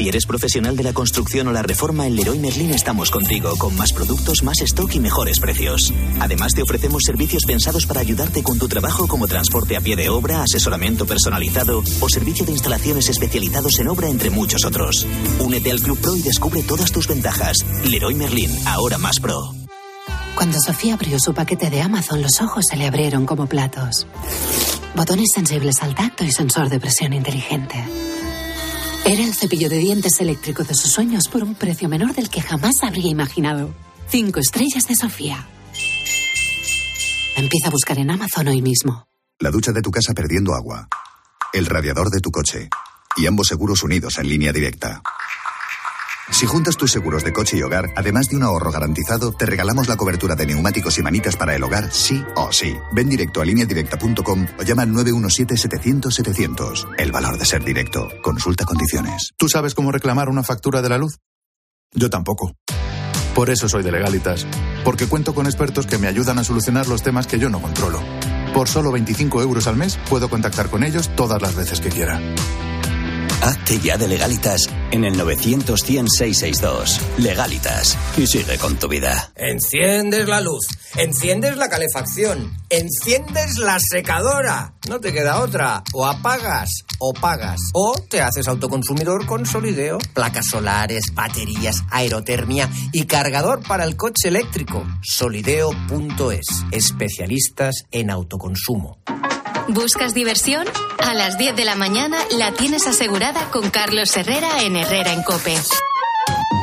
S18: Si eres profesional de la construcción o la reforma, en Leroy Merlin estamos contigo, con más productos, más stock y mejores precios. Además, te ofrecemos servicios pensados para ayudarte con tu trabajo, como transporte a pie de obra, asesoramiento personalizado o servicio de instalaciones especializados en obra, entre muchos otros. Únete al Club Pro y descubre todas tus ventajas. Leroy Merlin, ahora más pro.
S19: Cuando Sofía abrió su paquete de Amazon, los ojos se le abrieron como platos. Botones sensibles al tacto y sensor de presión inteligente. Era el cepillo de dientes eléctrico de sus sueños por un precio menor del que jamás habría imaginado. Cinco estrellas de Sofía. Empieza a buscar en Amazon hoy mismo.
S20: La ducha de tu casa perdiendo agua. El radiador de tu coche. Y ambos seguros unidos en línea directa. Si juntas tus seguros de coche y hogar, además de un ahorro garantizado, te regalamos la cobertura de neumáticos y manitas para el hogar, sí o sí. Ven directo a lineadirecta.com o llama al 917-700-700. El valor de ser directo. Consulta condiciones.
S21: ¿Tú sabes cómo reclamar una factura de la luz? Yo tampoco. Por eso soy de Legalitas. Porque cuento con expertos que me ayudan a solucionar los temas que yo no controlo. Por solo 25 euros al mes puedo contactar con ellos todas las veces que quiera.
S18: Hazte ya de Legalitas en el 900 100 662. Legalitas. Y sigue con tu vida.
S22: Enciendes la luz, enciendes la calefacción, enciendes la secadora. No te queda otra. O apagas o pagas. O te haces autoconsumidor con Solideo. Placas solares, baterías, aerotermia y cargador para el coche eléctrico. Solideo.es. Especialistas en autoconsumo.
S23: ¿Buscas diversión? A las 10 de la mañana la tienes asegurada con Carlos Herrera en Herrera en Cope.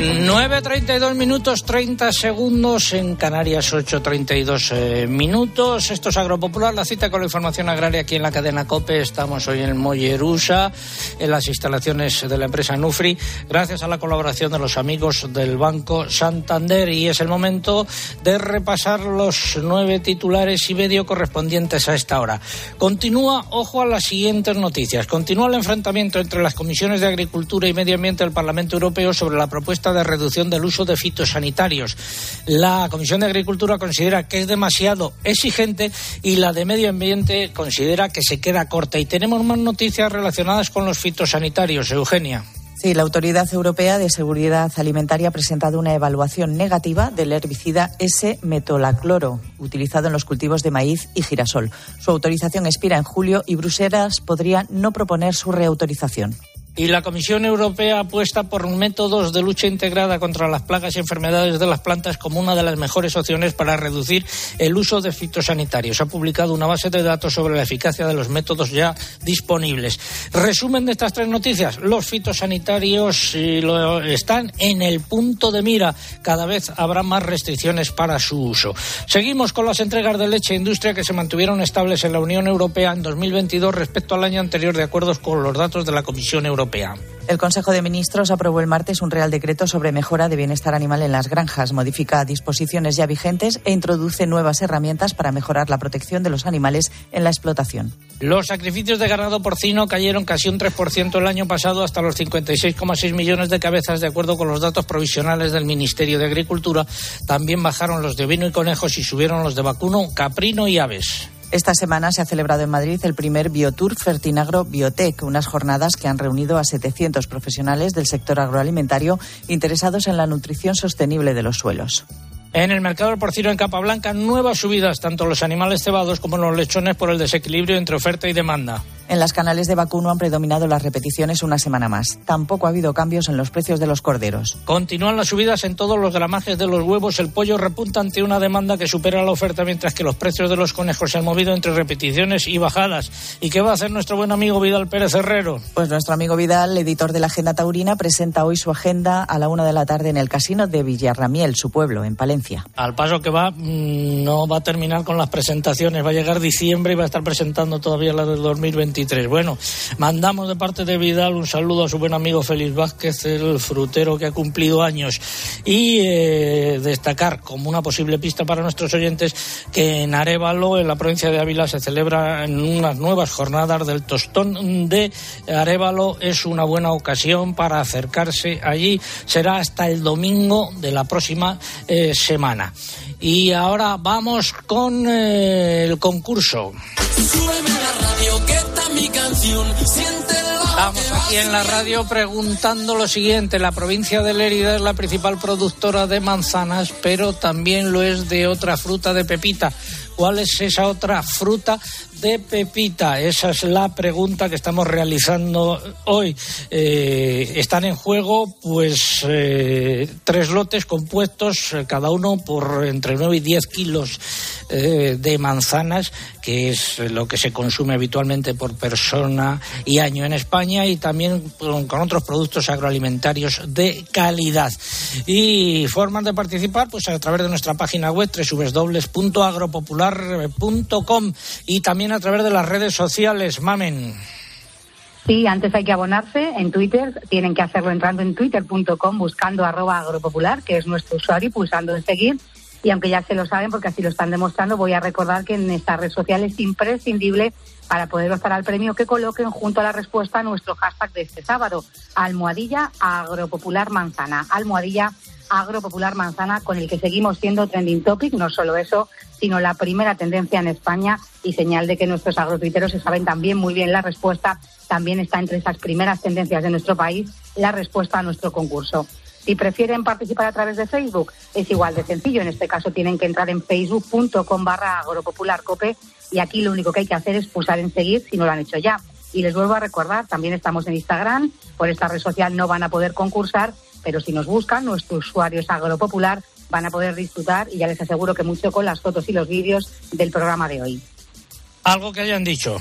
S1: 9.32 minutos 30 segundos en Canarias 8.32 eh, minutos. Esto es Agropopular, la cita con la información agraria aquí en la cadena COPE. Estamos hoy en Mollerusa, en las instalaciones de la empresa Nufri, gracias a la colaboración de los amigos del Banco Santander. Y es el momento de repasar los nueve titulares y medio correspondientes a esta hora. Continúa, ojo a las siguientes noticias. Continúa el enfrentamiento entre las comisiones de Agricultura y Medio Ambiente del Parlamento Europeo sobre la propuesta de reducción del uso de fitosanitarios. La Comisión de Agricultura considera que es demasiado exigente y la de Medio Ambiente considera que se queda corta. Y tenemos más noticias relacionadas con los fitosanitarios. Eugenia.
S3: Sí, la Autoridad Europea de Seguridad Alimentaria ha presentado una evaluación negativa del herbicida S-metolacloro, utilizado en los cultivos de maíz y girasol. Su autorización expira en julio y Bruselas podría no proponer su reautorización.
S1: Y la Comisión Europea apuesta por métodos de lucha integrada contra las plagas y enfermedades de las plantas como una de las mejores opciones para reducir el uso de fitosanitarios. Ha publicado una base de datos sobre la eficacia de los métodos ya disponibles. Resumen de estas tres noticias. Los fitosanitarios eh, están en el punto de mira. Cada vez habrá más restricciones para su uso. Seguimos con las entregas de leche e industria que se mantuvieron estables en la Unión Europea en 2022 respecto al año anterior de acuerdo con los datos de la Comisión Europea.
S3: El Consejo de Ministros aprobó el martes un Real Decreto sobre mejora de bienestar animal en las granjas, modifica disposiciones ya vigentes e introduce nuevas herramientas para mejorar la protección de los animales en la explotación.
S1: Los sacrificios de ganado porcino cayeron casi un 3% el año pasado hasta los 56,6 millones de cabezas, de acuerdo con los datos provisionales del Ministerio de Agricultura. También bajaron los de ovino y conejos y subieron los de vacuno, caprino y aves.
S3: Esta semana se ha celebrado en Madrid el primer Biotour Fertinagro Biotech, unas jornadas que han reunido a 700 profesionales del sector agroalimentario interesados en la nutrición sostenible de los suelos.
S1: En el mercado del porcino en Capablanca, nuevas subidas, tanto los animales cebados como los lechones, por el desequilibrio entre oferta y demanda.
S3: En las canales de vacuno han predominado las repeticiones una semana más. Tampoco ha habido cambios en los precios de los corderos.
S1: Continúan las subidas en todos los gramajes de los huevos. El pollo repunta ante una demanda que supera la oferta, mientras que los precios de los conejos se han movido entre repeticiones y bajadas. ¿Y qué va a hacer nuestro buen amigo Vidal Pérez Herrero?
S3: Pues nuestro amigo Vidal, editor de la Agenda Taurina, presenta hoy su agenda a la una de la tarde en el casino de Villarramiel, su pueblo, en Palencia.
S1: Al paso que va, mm, no va a terminar con las presentaciones. Va a llegar diciembre y va a estar presentando todavía la del 2023. Bueno, mandamos de parte de Vidal un saludo a su buen amigo Félix Vázquez, el frutero que ha cumplido años. Y eh, destacar como una posible pista para nuestros oyentes que en Arevalo, en la provincia de Ávila, se celebran unas nuevas jornadas del tostón de Arevalo. Es una buena ocasión para acercarse allí. Será hasta el domingo de la próxima eh, semana. Y ahora vamos con eh, el concurso. Estamos aquí en la radio preguntando lo siguiente. La provincia de Lérida es la principal productora de manzanas, pero también lo es de otra fruta de pepita. ¿Cuál es esa otra fruta de pepita? Esa es la pregunta que estamos realizando hoy. Eh, están en juego pues eh, tres lotes compuestos, eh, cada uno por entre 9 y 10 kilos de manzanas, que es lo que se consume habitualmente por persona y año en España, y también con, otros productos agroalimentarios de calidad. Y forman de participar pues a través de nuestra página web www.agropopular.com y también a través de las redes sociales. Mamen.
S4: Sí, antes hay que abonarse en Twitter. Tienen que hacerlo entrando en twitter.com buscando arroba agropopular, que es nuestro usuario, y pulsando en seguir. Y aunque ya se lo saben, porque así lo están demostrando, voy a recordar que en esta red social es imprescindible para poder optar al premio que coloquen junto a la respuesta a nuestro hashtag de este sábado, almohadilla agropopular manzana, almohadilla agropopular manzana, con el que seguimos siendo trending topic, no solo eso, sino la primera tendencia en España y señal de que nuestros agrotuiteros se saben también muy bien la respuesta, también está entre esas primeras tendencias de nuestro país la respuesta a nuestro concurso. Si prefieren participar a través de Facebook, es igual de sencillo. En este caso tienen que entrar en facebook.com barra agropopularcope y aquí lo único que hay que hacer es pulsar en seguir si no lo han hecho ya. Y les vuelvo a recordar, también estamos en Instagram, por esta red social no van a poder concursar, pero si nos buscan, nuestro usuario es agropopular, van a poder disfrutar y ya les aseguro que mucho con las fotos y los vídeos del programa de hoy.
S1: Algo que hayan dicho.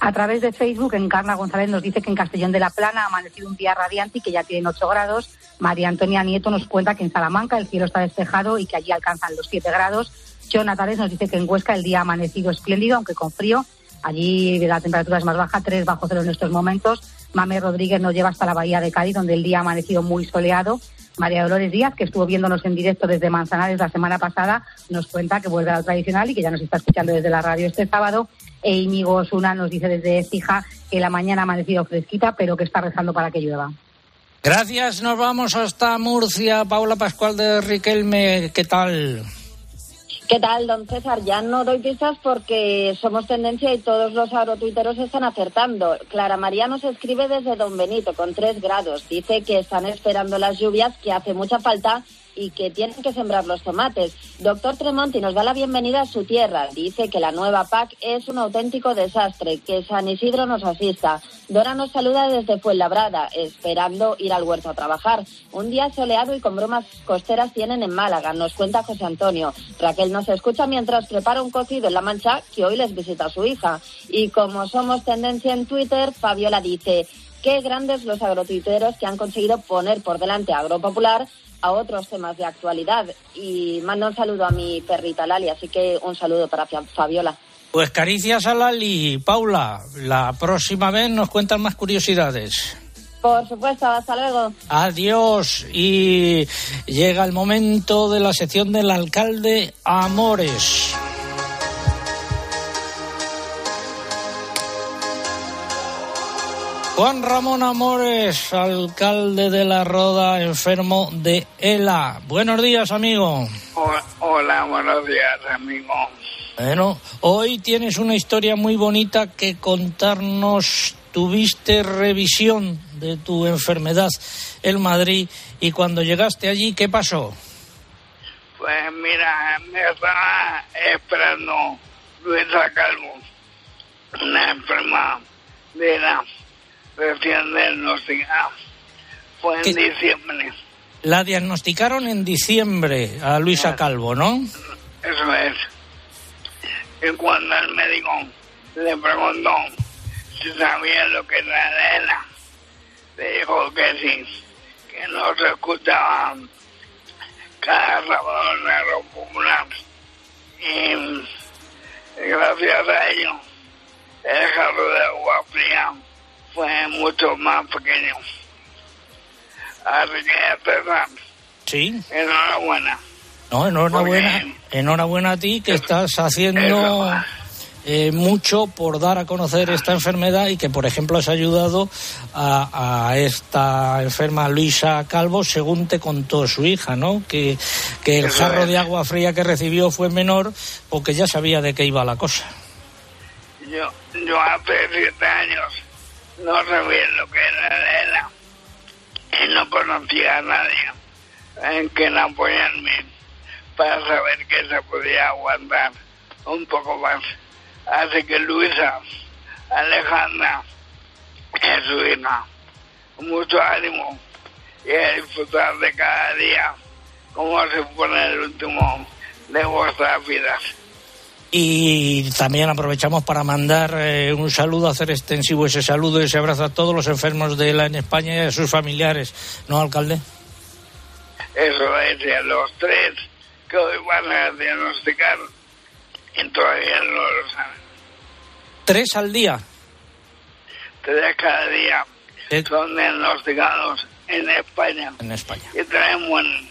S4: A través de Facebook, Encarna González nos dice que en Castellón de la Plana ha amanecido un día radiante y que ya tienen 8 grados. María Antonia Nieto nos cuenta que en Salamanca el cielo está despejado y que allí alcanzan los 7 grados. Jonathan nos dice que en Huesca el día ha amanecido espléndido, aunque con frío. Allí la temperatura es más baja, 3 bajo cero en estos momentos. Mame Rodríguez nos lleva hasta la bahía de Cádiz, donde el día ha amanecido muy soleado. María Dolores Díaz, que estuvo viéndonos en directo desde Manzanares la semana pasada, nos cuenta que vuelve a lo tradicional y que ya nos está escuchando desde la radio este sábado. E Íñigo Osuna nos dice desde Fija que la mañana ha amanecido fresquita, pero que está rezando para que llueva.
S1: Gracias, nos vamos hasta Murcia. Paula Pascual de Riquelme, ¿qué tal?
S5: ¿Qué tal, don César? Ya no doy pistas porque somos tendencia y todos los agrotuiteros están acertando. Clara María nos escribe desde Don Benito con tres grados. Dice que están esperando las lluvias, que hace mucha falta y que tienen que sembrar los tomates. Doctor Tremonti nos da la bienvenida a su tierra. Dice que la nueva PAC es un auténtico desastre, que San Isidro nos asista. Dora nos saluda desde Fuenlabrada, esperando ir al huerto a trabajar. Un día soleado y con bromas costeras tienen en Málaga, nos cuenta José Antonio. Raquel nos escucha mientras prepara un cocido en La Mancha, que hoy les visita a su hija. Y como somos tendencia en Twitter, Fabiola dice... Qué grandes los agrotuiteros que han conseguido poner por delante a Agropopular a otros temas de actualidad. Y mando un saludo a mi perrita Lali, así que un saludo para Fabiola.
S1: Pues caricias a Lali. Paula, la próxima vez nos cuentan más curiosidades.
S5: Por supuesto, hasta luego.
S1: Adiós. Y llega el momento de la sección del alcalde Amores. Juan Ramón Amores, alcalde de La Roda, enfermo de ELA. Buenos días, amigo.
S24: Hola, hola buenos días, amigo.
S1: Bueno, hoy tienes una historia muy bonita que contarnos. Tuviste revisión de tu enfermedad en Madrid y cuando llegaste allí, ¿qué pasó?
S24: Pues mira, me estaba esperando Luisa Calvo, una enferma de la recién diagnosticada. Fue en diciembre.
S1: La diagnosticaron en diciembre a Luisa Calvo, ¿no?
S24: Eso es. Y cuando el médico le preguntó si sabía lo que era ELA, le dijo que sí, que no se escuchaba cada sábado en la. Y gracias a ello, el jarro de agua fría fue mucho más pequeño. Así que, César,
S1: Sí.
S24: enhorabuena.
S1: No, enhorabuena, enhorabuena a ti que estás haciendo eh, mucho por dar a conocer esta enfermedad y que, por ejemplo, has ayudado a, a esta enferma Luisa Calvo, según te contó su hija, ¿no? Que, que el jarro de agua fría que recibió fue menor porque ya sabía de qué iba la cosa.
S24: Yo, yo hace siete años no sabía lo que era ELA y no conocía a nadie en quien apoyarme para saber que se podía aguantar un poco más. Así que Luisa, Alejandra y su hija, mucho ánimo y a disfrutar de cada día como si fuera el último de vuestras vidas.
S1: Y también aprovechamos para mandar eh, un saludo, hacer extensivo ese saludo y ese abrazo a todos los enfermos de la en España y a sus familiares, ¿no, alcalde?
S24: Eso es, y a los tres que hoy van a diagnosticar y todavía no lo saben.
S1: Tres al día.
S24: Tres cada día son diagnosticados en España.
S1: En España.
S24: Y mueren.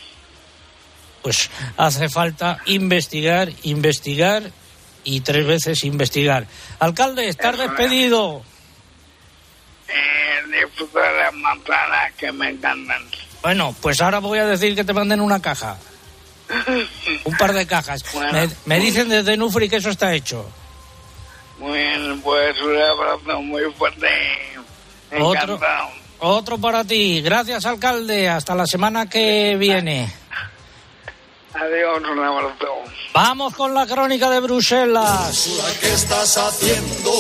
S1: Pues hace falta investigar, investigar y tres veces investigar. Alcalde, estar despedido.
S24: Eh, disfrutar las manzanas que me encantan.
S1: Bueno, pues ahora voy a decir que te manden una caja. <laughs> Un par de cajas. Me, me dicen desde Nufri que eso está hecho.
S24: Muy bien, pues un abrazo muy fuerte.
S1: Otro,
S24: Encantado.
S1: otro para ti. Gracias, alcalde. Hasta la semana que viene.
S24: Adiós, un abrazo.
S1: Vamos con la crónica de Bruselas.
S12: ¿Qué estás haciendo?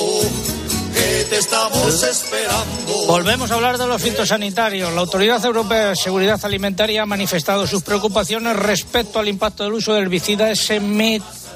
S12: Que te estamos esperando.
S1: Volvemos a hablar de los fitosanitarios. La Autoridad Europea de Seguridad Alimentaria ha manifestado sus preocupaciones respecto al impacto del uso del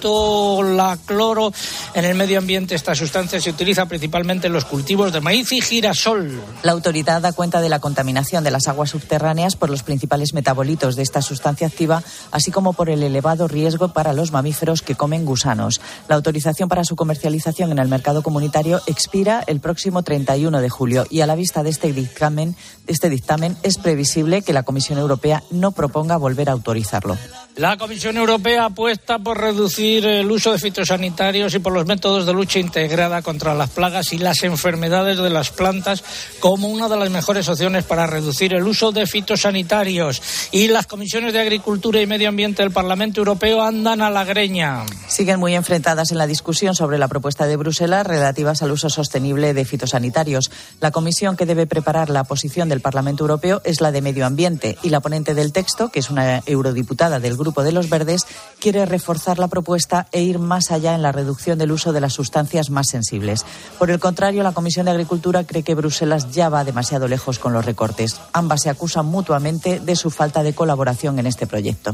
S1: ese metolacloro en el medio ambiente. Esta sustancia se utiliza principalmente en los cultivos de maíz y girasol.
S3: La autoridad da cuenta de la contaminación de las aguas subterráneas por los principales metabolitos de esta sustancia activa, así como por el elevado riesgo para los mamíferos que comen gusanos. La autorización para su comercialización en el mercado comunitario expira el próximo 31 de julio y a la vista de este dictamen, este dictamen es previsible que la Comisión Europea no proponga volver a autorizarlo.
S1: La Comisión Europea apuesta por reducir el uso de fitosanitarios y por los métodos de lucha integrada contra las plagas y las enfermedades de las plantas como una de las mejores opciones para reducir el uso de fitosanitarios. Y las comisiones de Agricultura y Medio Ambiente del Parlamento Europeo andan a la greña.
S3: Siguen muy enfrentadas en la discusión sobre la propuesta de Bruselas relativas al uso sostenible de fitosanitarios. La comisión que debe preparar la posición del Parlamento Europeo es la de Medio Ambiente y la ponente del texto, que es una eurodiputada del Grupo de los Verdes, quiere reforzar la propuesta e ir más allá en la reducción del uso de las sustancias más sensibles. Por el contrario, la Comisión de Agricultura cree que Bruselas ya va demasiado lejos con los recortes. Ambas se acusan mutuamente de su falta de colaboración en este proyecto.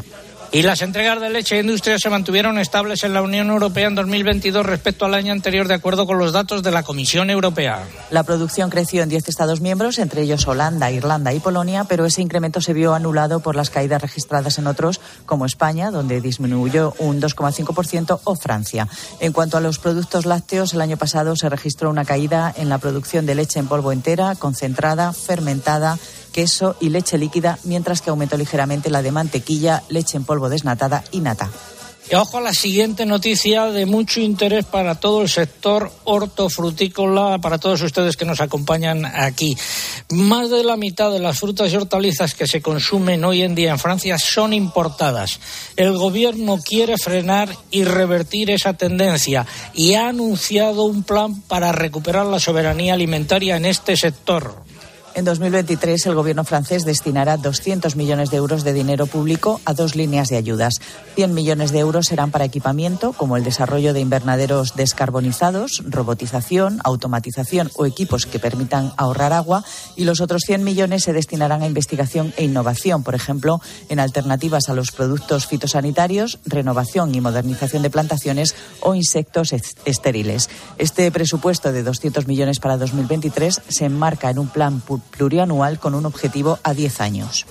S1: Y las entregas de leche e industria se mantuvieron estables en la Unión Europea en 2022 respecto al año anterior, de acuerdo con los datos de la Comisión Europea.
S3: La producción creció en 10 Estados miembros, entre ellos Holanda, Irlanda y Polonia, pero ese incremento se vio anulado por las caídas registradas en otros, como España, donde disminuyó un 2,5%, o Francia. En cuanto a los productos lácteos, el año pasado se registró una caída en la producción de leche en polvo entera, concentrada, fermentada, queso y leche líquida, mientras que aumentó ligeramente la de mantequilla, leche en polvo desnatada y nata.
S1: Y ojo a la siguiente noticia de mucho interés para todo el sector hortofrutícola, para todos ustedes que nos acompañan aquí. Más de la mitad de las frutas y hortalizas que se consumen hoy en día en Francia son importadas. El gobierno quiere frenar y revertir esa tendencia y ha anunciado un plan para recuperar la soberanía alimentaria en este sector.
S3: En 2023, el gobierno francés destinará 200 millones de euros de dinero público a dos líneas de ayudas. 100 millones de euros serán para equipamiento, como el desarrollo de invernaderos descarbonizados, robotización, automatización o equipos que permitan ahorrar agua, y los otros 100 millones se destinarán a investigación e innovación, por ejemplo, en alternativas a los productos fitosanitarios, renovación y modernización de plantaciones o insectos estériles. Este presupuesto de 200 millones para 2023 se enmarca en un plan plurianual con un objetivo a 10 años.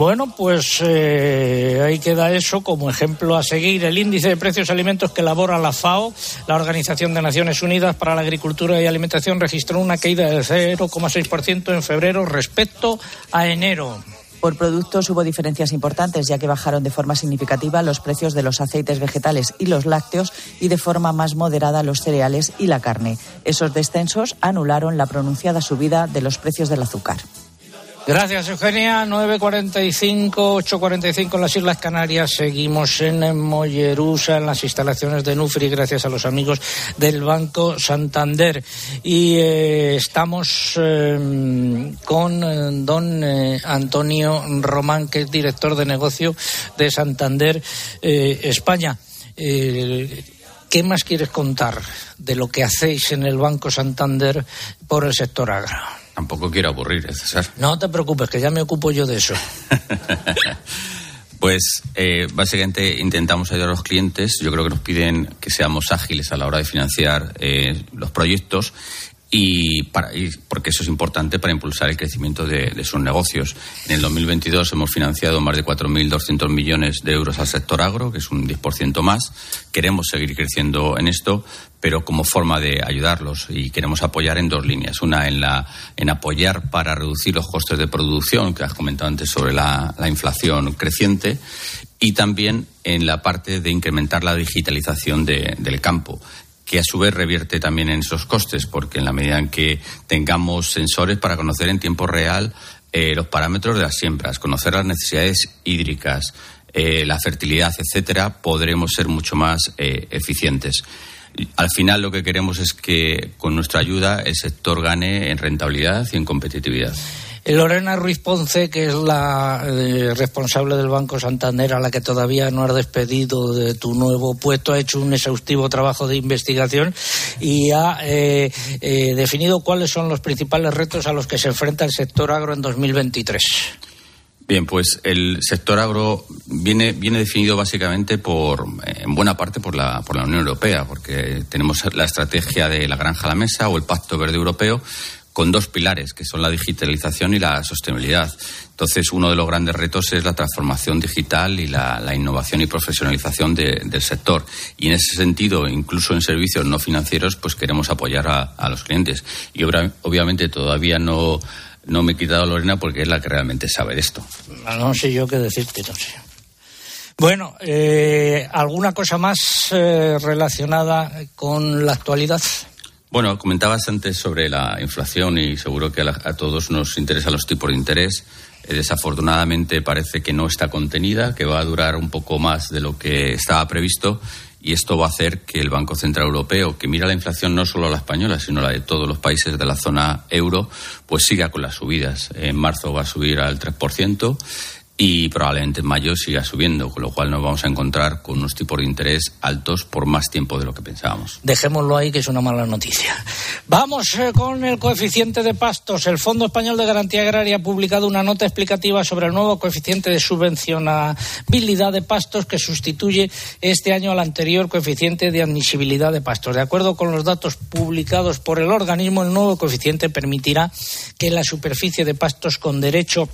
S1: Bueno, pues eh, ahí queda eso como ejemplo a seguir. El índice de precios de alimentos que elabora la FAO, la Organización de Naciones Unidas para la Agricultura y Alimentación, registró una caída de 0,6% en febrero respecto a enero.
S3: Por productos hubo diferencias importantes, ya que bajaron de forma significativa los precios de los aceites vegetales y los lácteos y de forma más moderada los cereales y la carne. Esos descensos anularon la pronunciada subida de los precios del azúcar.
S1: Gracias, Eugenia. 9.45, 8.45 en las Islas Canarias. Seguimos en Mollerusa, en las instalaciones de Nufri, gracias a los amigos del Banco Santander. Y eh, estamos em, con eh, don eh, Antonio Román, que es director de negocio de Santander España. ¿Qué más quieres contar de lo que hacéis en el Banco Santander por el sector agro?
S10: Tampoco quiero aburrir, ¿eh, César.
S1: No te preocupes, que ya me ocupo yo de eso. <laughs>
S10: pues eh, básicamente intentamos ayudar a los clientes. Yo creo que nos piden que seamos ágiles a la hora de financiar eh, los proyectos y, para, porque eso es importante para impulsar el crecimiento de, sus negocios. En el 2022 hemos financiado más de 4.200 millones de euros al sector agro, que es un 10% más. Queremos seguir creciendo en esto, pero como forma de ayudarlos y queremos apoyar en dos líneas. Una en, la, en apoyar para reducir los costes de producción, que has comentado antes sobre la, la inflación creciente, y también en la parte de incrementar la digitalización de, del campo que a su vez revierte también en esos costes, porque en la medida en que tengamos sensores para conocer en tiempo real eh, los parámetros de las siembras, conocer las necesidades hídricas, eh, la fertilidad, etcétera, podremos ser mucho más eh, eficientes. Al final lo que queremos es que con nuestra ayuda el sector gane en rentabilidad y en competitividad.
S1: Lorena Ruiz Ponce, que es la eh, responsable del Banco Santander, a la que todavía no has despedido de tu nuevo puesto, ha hecho un exhaustivo trabajo de investigación y ha eh, eh, definido cuáles son los principales retos a los que se enfrenta el sector agro en 2023.
S10: Bien, pues el sector agro viene, viene definido básicamente por, en buena parte por la, por la Unión Europea, porque tenemos la estrategia de la granja a la mesa o el Pacto Verde Europeo, con dos pilares, que son la digitalización y la sostenibilidad. Entonces, uno de los grandes retos es la transformación digital y la, innovación y profesionalización del sector. Y en ese sentido, incluso en servicios no financieros, pues queremos apoyar a, los clientes. Y obviamente todavía no, no me he quitado Lorena porque es la que realmente sabe de esto.
S1: No, sé yo qué decirte, no sé. Bueno, eh, ¿alguna cosa más eh, relacionada con la actualidad?
S10: Bueno, comentabas antes sobre la inflación y seguro que a, todos nos interesan los tipos de interés. Eh, desafortunadamente parece que no está contenida, que va a durar un poco más de lo que estaba previsto y esto va a hacer que el Banco Central Europeo, que mira la inflación no solo la española, sino la de todos los países de la zona euro, pues siga con las subidas. En marzo va a subir al 3% y probablemente en mayo siga subiendo, con lo cual nos vamos a encontrar con unos tipos de interés altos por más tiempo de lo que pensábamos.
S1: Dejémoslo ahí, que es una mala noticia. Vamos eh, con el coeficiente de pastos. El Fondo Español de Garantía Agraria ha publicado una nota explicativa sobre el nuevo coeficiente de subvencionabilidad de pastos que sustituye este año al anterior coeficiente de admisibilidad de pastos. De acuerdo con los datos publicados por el organismo, el nuevo coeficiente permitirá que la superficie de pastos con derecho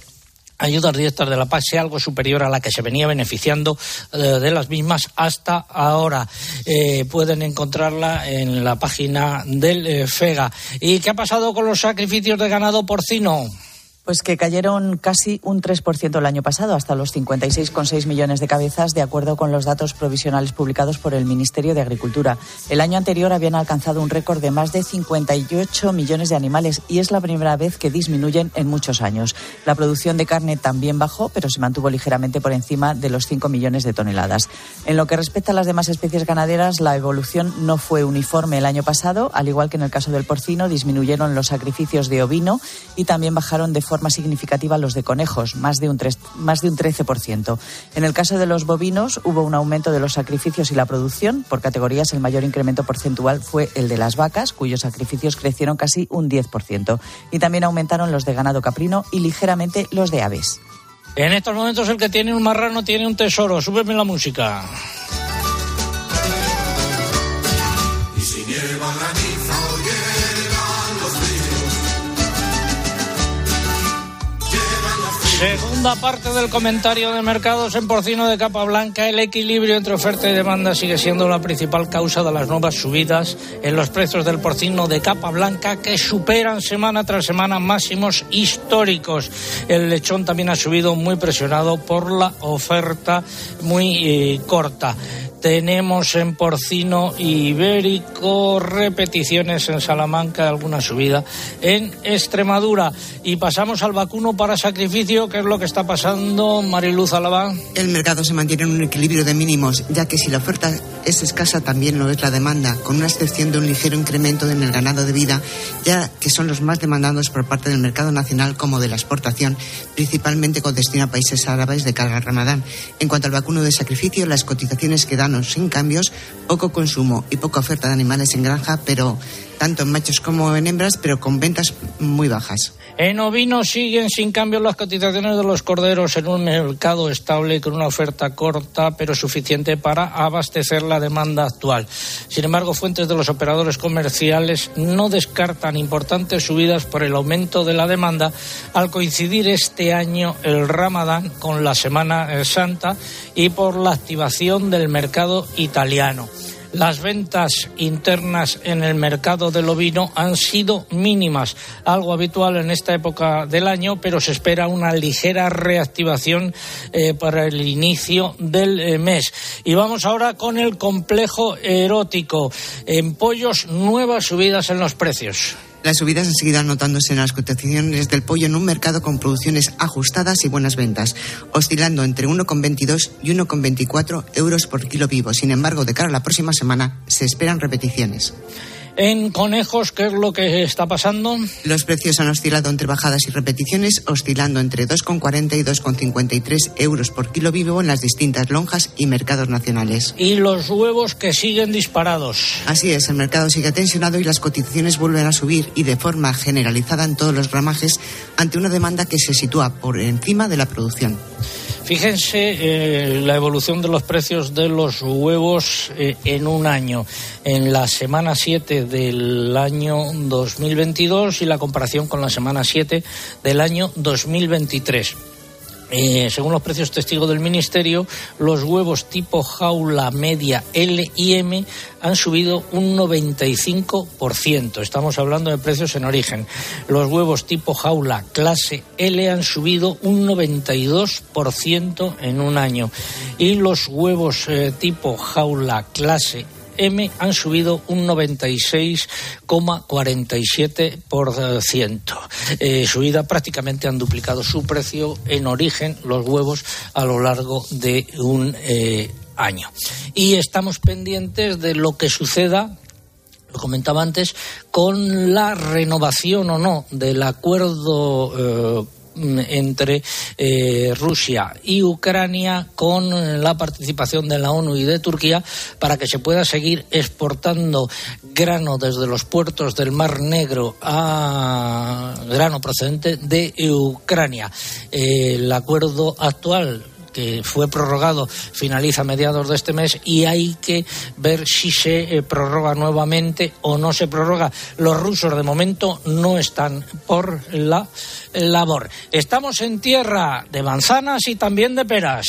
S1: ayudas directas de la PAC sea algo superior a la que se venía beneficiando eh, de las mismas hasta ahora. Eh, pueden encontrarla en la página del eh, FEGA. ¿Y qué ha pasado con los sacrificios de ganado porcino?
S3: Pues que cayeron casi un 3% el año pasado, hasta los 56,6 millones de cabezas, de acuerdo con los datos provisionales publicados por el Ministerio de Agricultura. El año anterior habían alcanzado un récord de más de 58 millones de animales y es la primera vez que disminuyen en muchos años. La producción de carne también bajó, pero se mantuvo ligeramente por encima de los 5 millones de toneladas. En lo que respecta a las demás especies ganaderas, la evolución no fue uniforme el año pasado, al igual que en el caso del porcino, disminuyeron los sacrificios de ovino y también bajaron de forma más significativa los de conejos, más de, un más de un 13%. En el caso de los bovinos hubo un aumento de los sacrificios y la producción. Por categorías, el mayor incremento porcentual fue el de las vacas, cuyos sacrificios crecieron casi un 10%. Y también aumentaron los de ganado caprino y ligeramente los de aves.
S1: En estos momentos el que tiene un marrano tiene un tesoro. Súbeme la música. Segunda parte del comentario de mercados en porcino de capa blanca. El equilibrio entre oferta y demanda sigue siendo la principal causa de las nuevas subidas en los precios del porcino de capa blanca que superan semana tras semana máximos históricos. El lechón también ha subido muy presionado por la oferta muy eh, corta. Tenemos en porcino ibérico repeticiones en Salamanca, alguna subida en Extremadura. Y pasamos al vacuno para sacrificio, que es lo que está pasando, Mariluz Alaba.
S15: El mercado se mantiene en un equilibrio de mínimos, ya que si la oferta es escasa, también lo es la demanda, con una excepción de un ligero incremento en el ganado de vida, ya que son los más demandados por parte del mercado nacional como de la exportación, principalmente con destino a países árabes de carga ramadán. En cuanto al vacuno de sacrificio, las cotizaciones que dan sin cambios, poco consumo y poca oferta de animales en granja, pero tanto en machos como en hembras, pero con ventas muy bajas.
S1: En ovino siguen sin cambio las cotizaciones de los corderos en un mercado estable con una oferta corta pero suficiente para abastecer la demanda actual. Sin embargo, fuentes de los operadores comerciales no descartan importantes subidas por el aumento de la demanda al coincidir este año el Ramadán con la Semana Santa y por la activación del mercado italiano. Las ventas internas en el mercado del ovino han sido mínimas, algo habitual en esta época del año, pero se espera una ligera reactivación eh, para el inicio del eh, mes. Y vamos ahora con el complejo erótico. En pollos, nuevas subidas en los precios.
S15: Las subidas han seguido anotándose en las cotizaciones del pollo en un mercado con producciones ajustadas y buenas ventas, oscilando entre 1,22 y 1,24 euros por kilo vivo. Sin embargo, de cara a la próxima semana se esperan repeticiones.
S1: En conejos, ¿qué es lo que está pasando?
S15: Los precios han oscilado entre bajadas y repeticiones, oscilando entre 2,40 y 2,53 euros por kilo vivo en las distintas lonjas y mercados nacionales.
S1: Y los huevos que siguen disparados.
S15: Así es, el mercado sigue tensionado y las cotizaciones vuelven a subir y de forma generalizada en todos los gramajes ante una demanda que se sitúa por encima de la producción.
S1: Fíjense eh, la evolución de los precios de los huevos eh, en un año, en la semana 7 del año 2022 y la comparación con la semana 7 del año 2023. Eh, según los precios testigos del Ministerio, los huevos tipo jaula media L y M han subido un 95%. Estamos hablando de precios en origen. Los huevos tipo jaula clase L han subido un 92% en un año. Y los huevos eh, tipo jaula clase M han subido un 96,47%. Eh, subida prácticamente han duplicado su precio en origen los huevos a lo largo de un eh, año. Y estamos pendientes de lo que suceda lo comentaba antes, con la renovación o no del acuerdo eh, entre eh, Rusia y Ucrania con la participación de la ONU y de Turquía para que se pueda seguir exportando grano desde los puertos del Mar Negro a grano procedente de Ucrania. el acuerdo actual que fue prorrogado finaliza a mediados de este mes y hay que ver si se eh, prorroga nuevamente o no se prorroga. Los rusos de momento no están por la labor. Estamos en tierra de manzanas y también de peras.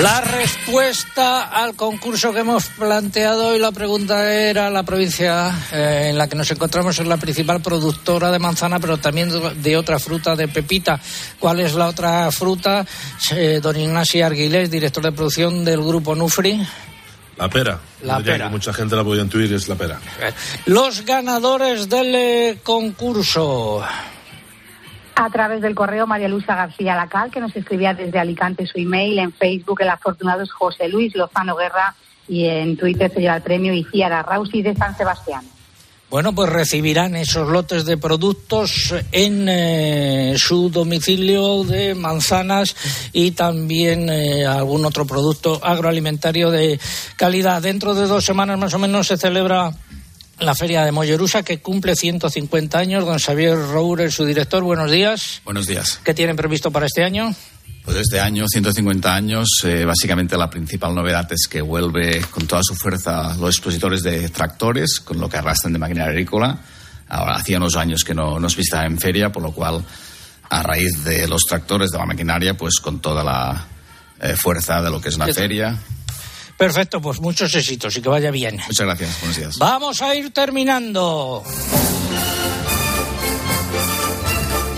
S25: La
S1: respuesta al concurso que hemos planteado hoy, la pregunta era la provincia eh, en la que nos encontramos es la principal productora de manzana, pero también de otra fruta, de pepita. ¿Cuál es la otra fruta? Eh, don Ignacio Arguilés, director de producción del grupo Nufri.
S26: La pera.
S1: La pera.
S26: que mucha gente la podía intuir, es la pera.
S1: Los ganadores del eh, concurso.
S27: A través del correo María Luisa García Lacal, que nos escribía desde Alicante su email, en Facebook el afortunado es José Luis Lozano Guerra y en Twitter se lleva el premio Iciara Rausi de San Sebastián.
S1: Bueno, pues recibirán esos lotes de productos en eh, su domicilio de manzanas y también eh, algún otro producto agroalimentario de calidad. Dentro de dos semanas más o menos se celebra la Feria de Mollerusa que cumple 150 años. Don Xavier Roure, su director, buenos días.
S28: Buenos días.
S1: ¿Qué tienen previsto para este año?
S28: Pues este año, 150 años, eh, básicamente la principal novedad es que vuelve con toda su fuerza los expositores de tractores, con lo que arrastran de maquinaria agrícola. Ahora, hacía unos años que no nos visitaban en feria, por lo cual, a raíz de los tractores, de la maquinaria, pues con toda la eh, fuerza de lo que es una feria.
S1: Perfecto, pues muchos éxitos y que vaya bien.
S28: Muchas gracias. Buenos días.
S1: Vamos a ir terminando.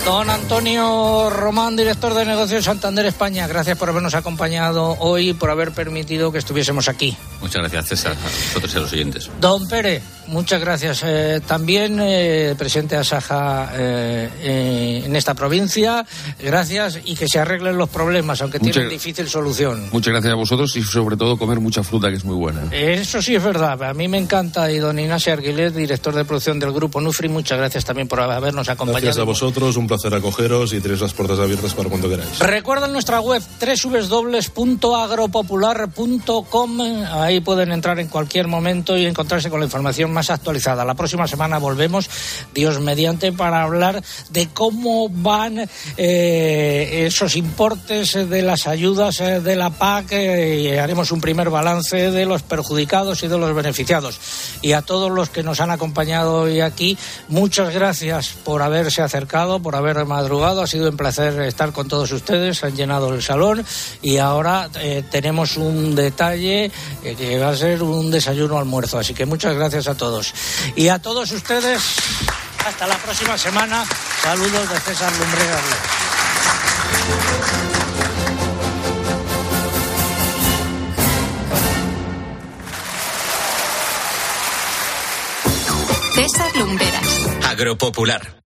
S1: Don Antonio Román, director de negocios Santander España, gracias por habernos acompañado hoy y por haber permitido que estuviésemos aquí.
S10: Muchas gracias, César, a vosotros y a los oyentes.
S1: Don Pérez, muchas gracias. Eh, también eh, presidente de Asaja eh, eh, en esta provincia, gracias y que se arreglen los problemas, aunque
S29: Muchas-
S1: tienen difícil solución.
S29: Muchas gracias a vosotros y sobre todo comer mucha fruta que es muy buena.
S1: Eso sí es verdad, a mí me encanta. Y don Ignacio Arguilet, director de producción del grupo Nufri, muchas gracias también por habernos acompañado.
S26: Gracias a vosotros, un placer acogeros y tenéis las puertas abiertas para cuando queráis.
S1: Recuerden nuestra web www.agropopular.com. Ahí pueden entrar en cualquier momento y encontrarse con la información más actualizada. La próxima semana volvemos, Dios mediante, para hablar de cómo van eh, esos importes de las ayudas eh, de la PAC eh, y haremos un primer balance de los perjudicados y de los beneficiados. Y a todos los que nos han acompañado hoy aquí, muchas gracias por haberse acercado, por haber madrugado. Ha sido un placer estar con todos ustedes. Han llenado el salón y ahora eh, tenemos un detalle eh, que va a ser un desayuno almuerzo. Así que muchas gracias a todos. Y a todos ustedes, hasta la próxima semana. Saludos de César Lumbreras.
S23: César Lumberas.
S17: Agropopular.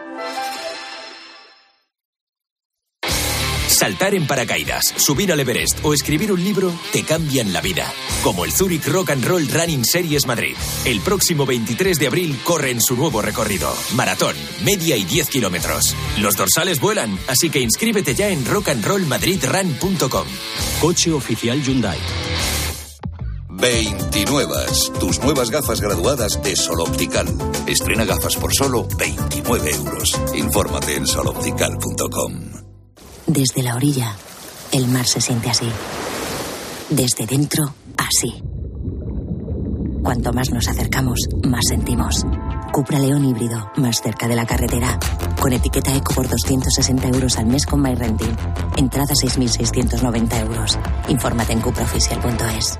S30: Saltar en paracaídas, subir al Everest o escribir un libro te cambian la vida. Como el Zurich Rock and Roll Running Series Madrid. El próximo 23 de abril corre en su nuevo recorrido. Maratón, media y 10 kilómetros. Los dorsales vuelan, así que inscríbete ya en rockandrollmadridrun.com.
S31: Coche oficial Hyundai.
S32: 29. Tus nuevas gafas graduadas de Sol Optical. Estrena gafas por solo 29 euros. Infórmate en soloptical.com.
S33: Desde la orilla, el mar se siente así. Desde dentro, así. Cuanto más nos acercamos, más sentimos. Cupra León híbrido, más cerca de la carretera. Con etiqueta eco por 260 euros al mes con MyRenting. Entrada 6.690 euros. Infórmate en cupraoficial.es.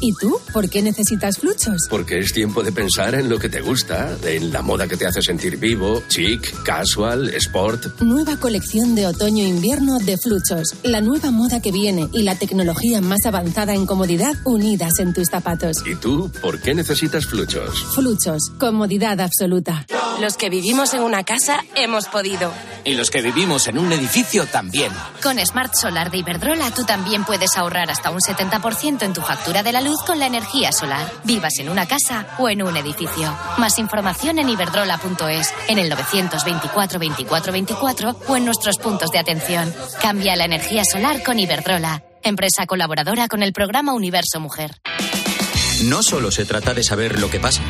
S34: ¿Y tú? ¿Por qué necesitas fluchos?
S35: Porque es tiempo de pensar en lo que te gusta, en la moda que te hace sentir vivo, chic, casual, sport.
S34: Nueva colección de otoño-invierno de Fluchos. La nueva moda que viene y la tecnología más avanzada en comodidad unidas en tus zapatos.
S35: ¿Y tú por qué necesitas fluchos?
S34: Fluchos. Comodidad absoluta.
S36: Los que vivimos en una casa hemos podido.
S30: Y los que vivimos en un edificio también.
S23: Con Smart Solar de Iberdrola tú también puedes ahorrar hasta un 70% en tu factura de la luz con la energía solar. Vivas en una casa o en un edificio. Más información en iberdrola.es, en el 924 24 24 o en nuestros puntos de atención. Cambia la energía solar con Iberdrola, empresa colaboradora con el programa Universo Mujer.
S17: No solo se trata de saber lo que pasa.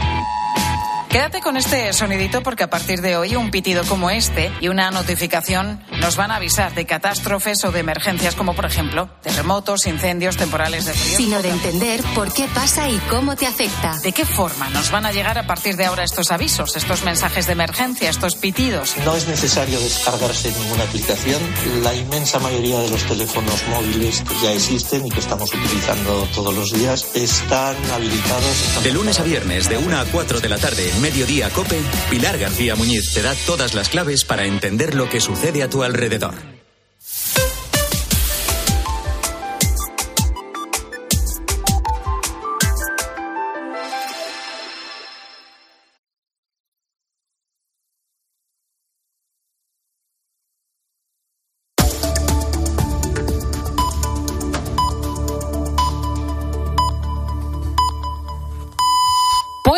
S37: Quédate con este sonidito porque a partir de hoy un pitido como este y una notificación nos van a avisar de catástrofes o de emergencias como por ejemplo terremotos, incendios, temporales de frío.
S23: Sino de entender por qué pasa y cómo te afecta.
S37: ¿De qué forma nos van a llegar a partir de ahora estos avisos, estos mensajes de emergencia, estos pitidos?
S38: No es necesario descargarse ninguna aplicación. La inmensa mayoría de los teléfonos móviles que ya existen y que estamos utilizando todos los días están habilitados.
S17: De lunes a viernes, de 1 a 4 de la tarde, Mediodía Cope, Pilar García Muñiz te da todas las claves para entender lo que sucede a tu alrededor.